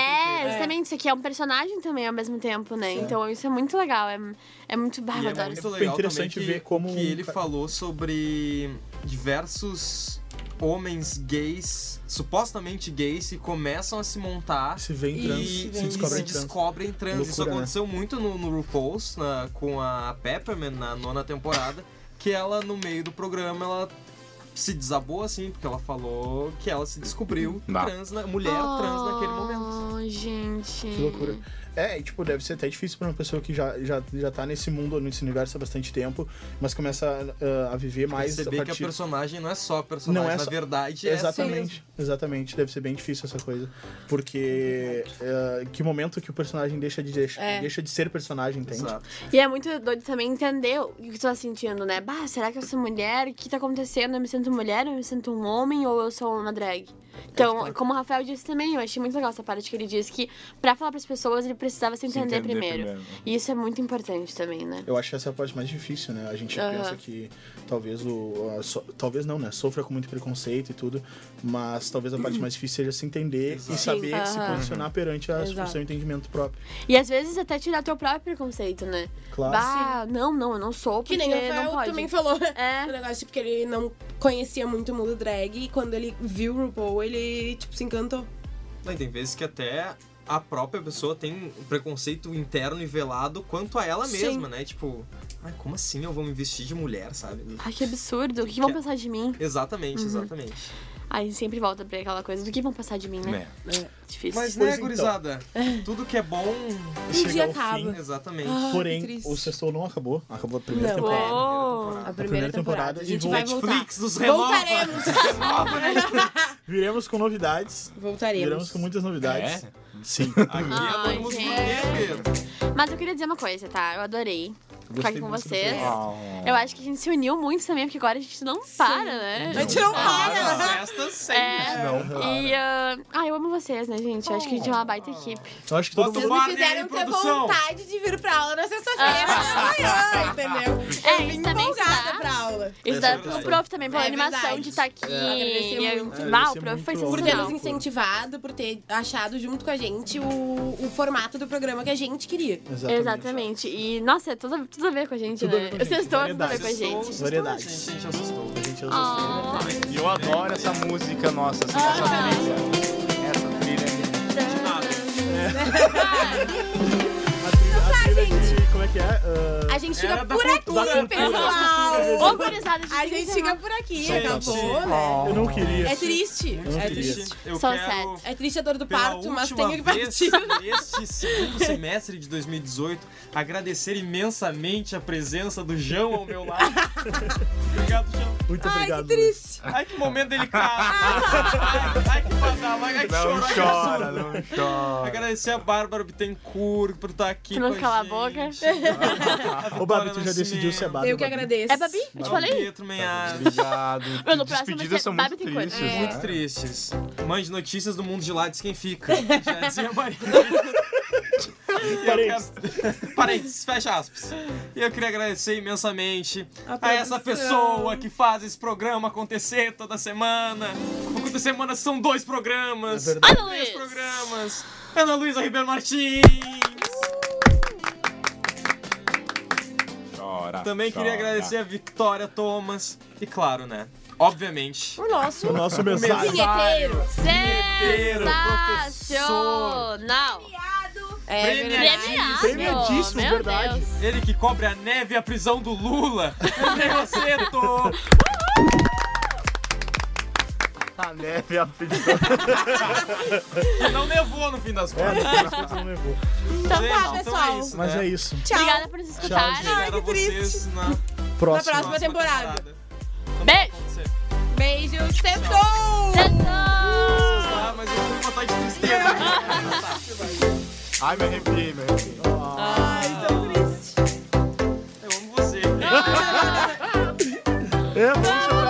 [SPEAKER 4] é, justamente, isso aqui é um personagem também ao mesmo tempo, né? Então isso é muito legal. É, é muito. Eu
[SPEAKER 1] é
[SPEAKER 4] adoro
[SPEAKER 1] muito
[SPEAKER 4] isso.
[SPEAKER 1] legal
[SPEAKER 3] interessante
[SPEAKER 1] também que,
[SPEAKER 3] ver como-
[SPEAKER 1] que ele falou sobre diversos homens gays, supostamente gays, que começam a se montar
[SPEAKER 3] Se vê em trans,
[SPEAKER 1] e,
[SPEAKER 3] se
[SPEAKER 1] e
[SPEAKER 3] descobre
[SPEAKER 1] se
[SPEAKER 3] trans.
[SPEAKER 1] descobrem trans. Isso
[SPEAKER 3] Loucura, né?
[SPEAKER 1] aconteceu muito no, no RuPaul's, na- com a Pepperman, na nona temporada, que ela, no meio do programa, ela se desabou, assim, porque ela falou que ela se descobriu trans, na- mulher trans naquele momento.
[SPEAKER 4] Oh, gente.
[SPEAKER 3] Que loucura. É, e, tipo, deve ser até difícil pra uma pessoa que já, já, já tá nesse mundo, nesse universo há bastante tempo, mas começa ah, a viver mais a
[SPEAKER 1] Perceber que a
[SPEAKER 3] partir...
[SPEAKER 1] personagem não é só personagem,
[SPEAKER 3] Não é
[SPEAKER 1] na
[SPEAKER 3] só-
[SPEAKER 1] verdade é
[SPEAKER 3] Exatamente, exatamente. Deve ser bem difícil essa coisa. Porque eh, que momento que o personagem deixa de, deixa,
[SPEAKER 5] É.
[SPEAKER 3] deixa de ser personagem,
[SPEAKER 1] assim.
[SPEAKER 3] entende?
[SPEAKER 1] Exato.
[SPEAKER 4] E é muito doido também entender o que tu tá sentindo, né? Bah, será que eu sou mulher? O que tá acontecendo? Eu me sinto mulher? Eu me sinto um homem? Ou eu sou uma drag? Então, como o Rafael disse também, eu achei muito legal essa parte que ele disse que pra falar pras pessoas ele precisava se
[SPEAKER 2] Se
[SPEAKER 4] entender,
[SPEAKER 2] entender
[SPEAKER 4] primeiro.
[SPEAKER 2] primeiro.
[SPEAKER 4] E isso é muito importante também, né?
[SPEAKER 3] Eu acho que essa é a parte mais difícil, né? A gente
[SPEAKER 4] Aham.
[SPEAKER 3] pensa que talvez o. a so- talvez não, né? Sofra com muito preconceito e tudo, mas talvez a parte [CLEARS THROAT] mais difícil seja se entender e saber se
[SPEAKER 4] Aham.
[SPEAKER 3] posicionar perante a- o
[SPEAKER 5] Exato.
[SPEAKER 3] seu entendimento próprio.
[SPEAKER 4] E às vezes até tirar teu próprio preconceito, né?
[SPEAKER 3] Claro.
[SPEAKER 4] Bah, não, não, eu não sou, porque
[SPEAKER 5] Que nem o
[SPEAKER 4] não
[SPEAKER 5] Rafael
[SPEAKER 4] pode.
[SPEAKER 5] também falou.
[SPEAKER 4] É. [LAUGHS]
[SPEAKER 5] O negócio, tipo, que ele não conhecia muito o mundo drag e quando ele viu o RuPaul, ele, tipo, se encantou.
[SPEAKER 1] Não, e tem vezes que até a própria pessoa tem um preconceito interno e velado quanto a ela
[SPEAKER 5] Sim.
[SPEAKER 1] mesma, né? Tipo, ai, como assim eu vou me vestir de mulher, sabe?
[SPEAKER 4] Ai, que absurdo. O que vão
[SPEAKER 1] Que-
[SPEAKER 4] pensar de mim?
[SPEAKER 1] Exatamente,
[SPEAKER 4] Uhum.
[SPEAKER 1] exatamente.
[SPEAKER 4] Aí sempre volta pra aquela coisa do que vão pensar de mim, né?
[SPEAKER 2] É.
[SPEAKER 4] Difícil.
[SPEAKER 1] Mas,
[SPEAKER 3] Pois
[SPEAKER 1] né,
[SPEAKER 3] então.
[SPEAKER 1] gurizada? Tudo que é bom.
[SPEAKER 5] Um
[SPEAKER 3] Chega
[SPEAKER 5] dia
[SPEAKER 3] ao
[SPEAKER 5] acaba.
[SPEAKER 3] fim.
[SPEAKER 1] Exatamente.
[SPEAKER 5] Ah,
[SPEAKER 3] Porém, o Sextou não acabou. Acabou a primeira
[SPEAKER 5] Não.
[SPEAKER 3] temporada.
[SPEAKER 4] Oh.
[SPEAKER 5] A primeira,
[SPEAKER 3] primeira
[SPEAKER 5] temporada.
[SPEAKER 3] temporada
[SPEAKER 5] A gente
[SPEAKER 3] e
[SPEAKER 5] vai
[SPEAKER 1] Netflix
[SPEAKER 5] voltar.
[SPEAKER 1] nos renova.
[SPEAKER 5] Voltaremos. [LAUGHS]
[SPEAKER 3] Viremos com novidades.
[SPEAKER 5] Voltaremos.
[SPEAKER 3] Viremos com muitas novidades.
[SPEAKER 2] É?
[SPEAKER 3] Sim.
[SPEAKER 1] Aqui
[SPEAKER 4] Ai,
[SPEAKER 1] é todo mundo
[SPEAKER 4] gente.
[SPEAKER 1] Pedro.
[SPEAKER 4] Mas eu queria dizer uma coisa, tá? Eu adorei ficar aqui com vocês. Eu acho que a gente se uniu muito também, porque agora a gente não para, né?
[SPEAKER 5] A gente não para.
[SPEAKER 1] As festas sempre.
[SPEAKER 4] É.
[SPEAKER 3] Não,
[SPEAKER 4] E, ah, ah, eu amo vocês, né, gente? Eu acho que a gente é uma baita equipe.
[SPEAKER 3] Eu acho que todo
[SPEAKER 5] Vocês
[SPEAKER 3] mundo.
[SPEAKER 5] me fizeram ter
[SPEAKER 1] produção.
[SPEAKER 5] vontade de vir pra aula na sexta-feira de manhã, entendeu?
[SPEAKER 4] É,
[SPEAKER 5] Eu vim
[SPEAKER 4] isso também
[SPEAKER 5] empolgada
[SPEAKER 4] está.
[SPEAKER 5] pra aula.
[SPEAKER 4] Isso
[SPEAKER 3] É
[SPEAKER 4] dá pro prof também, pela
[SPEAKER 5] É
[SPEAKER 4] animação
[SPEAKER 5] verdade.
[SPEAKER 4] de estar aqui.
[SPEAKER 5] Agradecer
[SPEAKER 4] E,
[SPEAKER 5] muito.
[SPEAKER 4] ah, o
[SPEAKER 3] Agradecer
[SPEAKER 4] prof foi
[SPEAKER 3] muito.
[SPEAKER 5] Por ter
[SPEAKER 4] sensacional.
[SPEAKER 5] nos incentivado, por ter achado junto com a gente o, o formato do programa que a gente queria.
[SPEAKER 3] Exatamente.
[SPEAKER 4] Exatamente. E, nossa, é tudo, tudo a ver com a gente,
[SPEAKER 3] Tudo a
[SPEAKER 4] né?
[SPEAKER 3] ver com a gente.
[SPEAKER 4] Vocês estão tudo a ver com a gente.
[SPEAKER 1] Assustou. Gente, a gente assustou.
[SPEAKER 3] A gente
[SPEAKER 4] Ah.
[SPEAKER 2] E eu adoro essa música nossa, essa nossa trilha. Essa trilha
[SPEAKER 3] trilha de. Como é que é? Ah,
[SPEAKER 5] A gente fica
[SPEAKER 1] Era da
[SPEAKER 5] por aqui,
[SPEAKER 1] cultura.
[SPEAKER 5] Pessoal.
[SPEAKER 4] Ô, gurizada,
[SPEAKER 5] A gente fica por aqui,
[SPEAKER 1] Gente.
[SPEAKER 5] acabou, né?
[SPEAKER 3] eu não queria.
[SPEAKER 5] É triste. É triste.
[SPEAKER 1] Eu
[SPEAKER 4] Só
[SPEAKER 1] quero.
[SPEAKER 5] É triste a dor do parto, mas tenho que partir.
[SPEAKER 1] neste segundo semestre de 2018, agradecer imensamente a presença do João ao meu lado. Obrigado, João.
[SPEAKER 3] Muito
[SPEAKER 5] Ai,
[SPEAKER 3] obrigado.
[SPEAKER 5] que triste.
[SPEAKER 1] Ai, que momento delicado. ai, ai, que badala, ai, que
[SPEAKER 2] Não
[SPEAKER 1] ai, que
[SPEAKER 2] chora, não chora.
[SPEAKER 1] Agradecer a Bárbara Bittencourt por estar aqui
[SPEAKER 4] Por não
[SPEAKER 1] com
[SPEAKER 4] calar a boca. [LAUGHS]
[SPEAKER 3] Ô, Babi, tu já decidiu se é Babi.
[SPEAKER 5] Eu que agradeço.
[SPEAKER 4] É Babi? Eu te falei?
[SPEAKER 1] Pietro Menhard.
[SPEAKER 2] Obrigado. [LAUGHS]
[SPEAKER 4] Meu, no próximo vai ser
[SPEAKER 2] são muito
[SPEAKER 4] Babi
[SPEAKER 2] tristes.
[SPEAKER 5] É.
[SPEAKER 1] Muito
[SPEAKER 2] né?
[SPEAKER 1] tristes. Mãe de notícias do mundo de lá diz quem fica. [LAUGHS] Já dizia a Maria.
[SPEAKER 3] Parênteses.
[SPEAKER 1] quero- Parênteses, fecha aspas. E eu queria agradecer imensamente
[SPEAKER 5] A
[SPEAKER 1] a, essa pessoa que faz esse programa acontecer toda semana. Toda semana são dois programas.
[SPEAKER 3] É verdade.
[SPEAKER 4] Ana
[SPEAKER 1] Três programas. Ana Luísa Ribeiro Martins.
[SPEAKER 2] Chora.
[SPEAKER 1] Também queria agradecer a Victoria Thomas. E claro, né? Obviamente.
[SPEAKER 5] O nosso
[SPEAKER 3] O nosso mensagens.
[SPEAKER 5] vinheteiro.
[SPEAKER 1] Vinheteiro,
[SPEAKER 4] Sensacional!
[SPEAKER 5] É.
[SPEAKER 1] Premiado!
[SPEAKER 3] Premiadíssimo,
[SPEAKER 4] Meu
[SPEAKER 3] verdade.
[SPEAKER 4] Deus.
[SPEAKER 1] Ele que cobre a neve e a prisão do Lula. [LAUGHS] Negoceto.
[SPEAKER 2] Tá a neve
[SPEAKER 1] apedidou. [LAUGHS] não nevou no fim das
[SPEAKER 3] é,
[SPEAKER 1] contas.
[SPEAKER 3] É, não nevou.
[SPEAKER 5] Então tá, pessoal.
[SPEAKER 1] Então é isso,
[SPEAKER 3] Mas
[SPEAKER 1] né?
[SPEAKER 3] é isso.
[SPEAKER 5] Tchau.
[SPEAKER 4] Obrigada por nos escutarem.
[SPEAKER 3] Tchau,
[SPEAKER 5] Ai, que triste.
[SPEAKER 1] Na...
[SPEAKER 3] Próxima.
[SPEAKER 5] na próxima, temporada.
[SPEAKER 1] temporada.
[SPEAKER 4] Beijo.
[SPEAKER 5] Beijo. Sextou! Sextou!
[SPEAKER 1] Ah, mas eu vou matar de tristeza. [LAUGHS]
[SPEAKER 2] Ai, meu arrepiei, me arrepiei.
[SPEAKER 5] Ai, tão triste.
[SPEAKER 1] Eu amo você.
[SPEAKER 3] Eu amo você.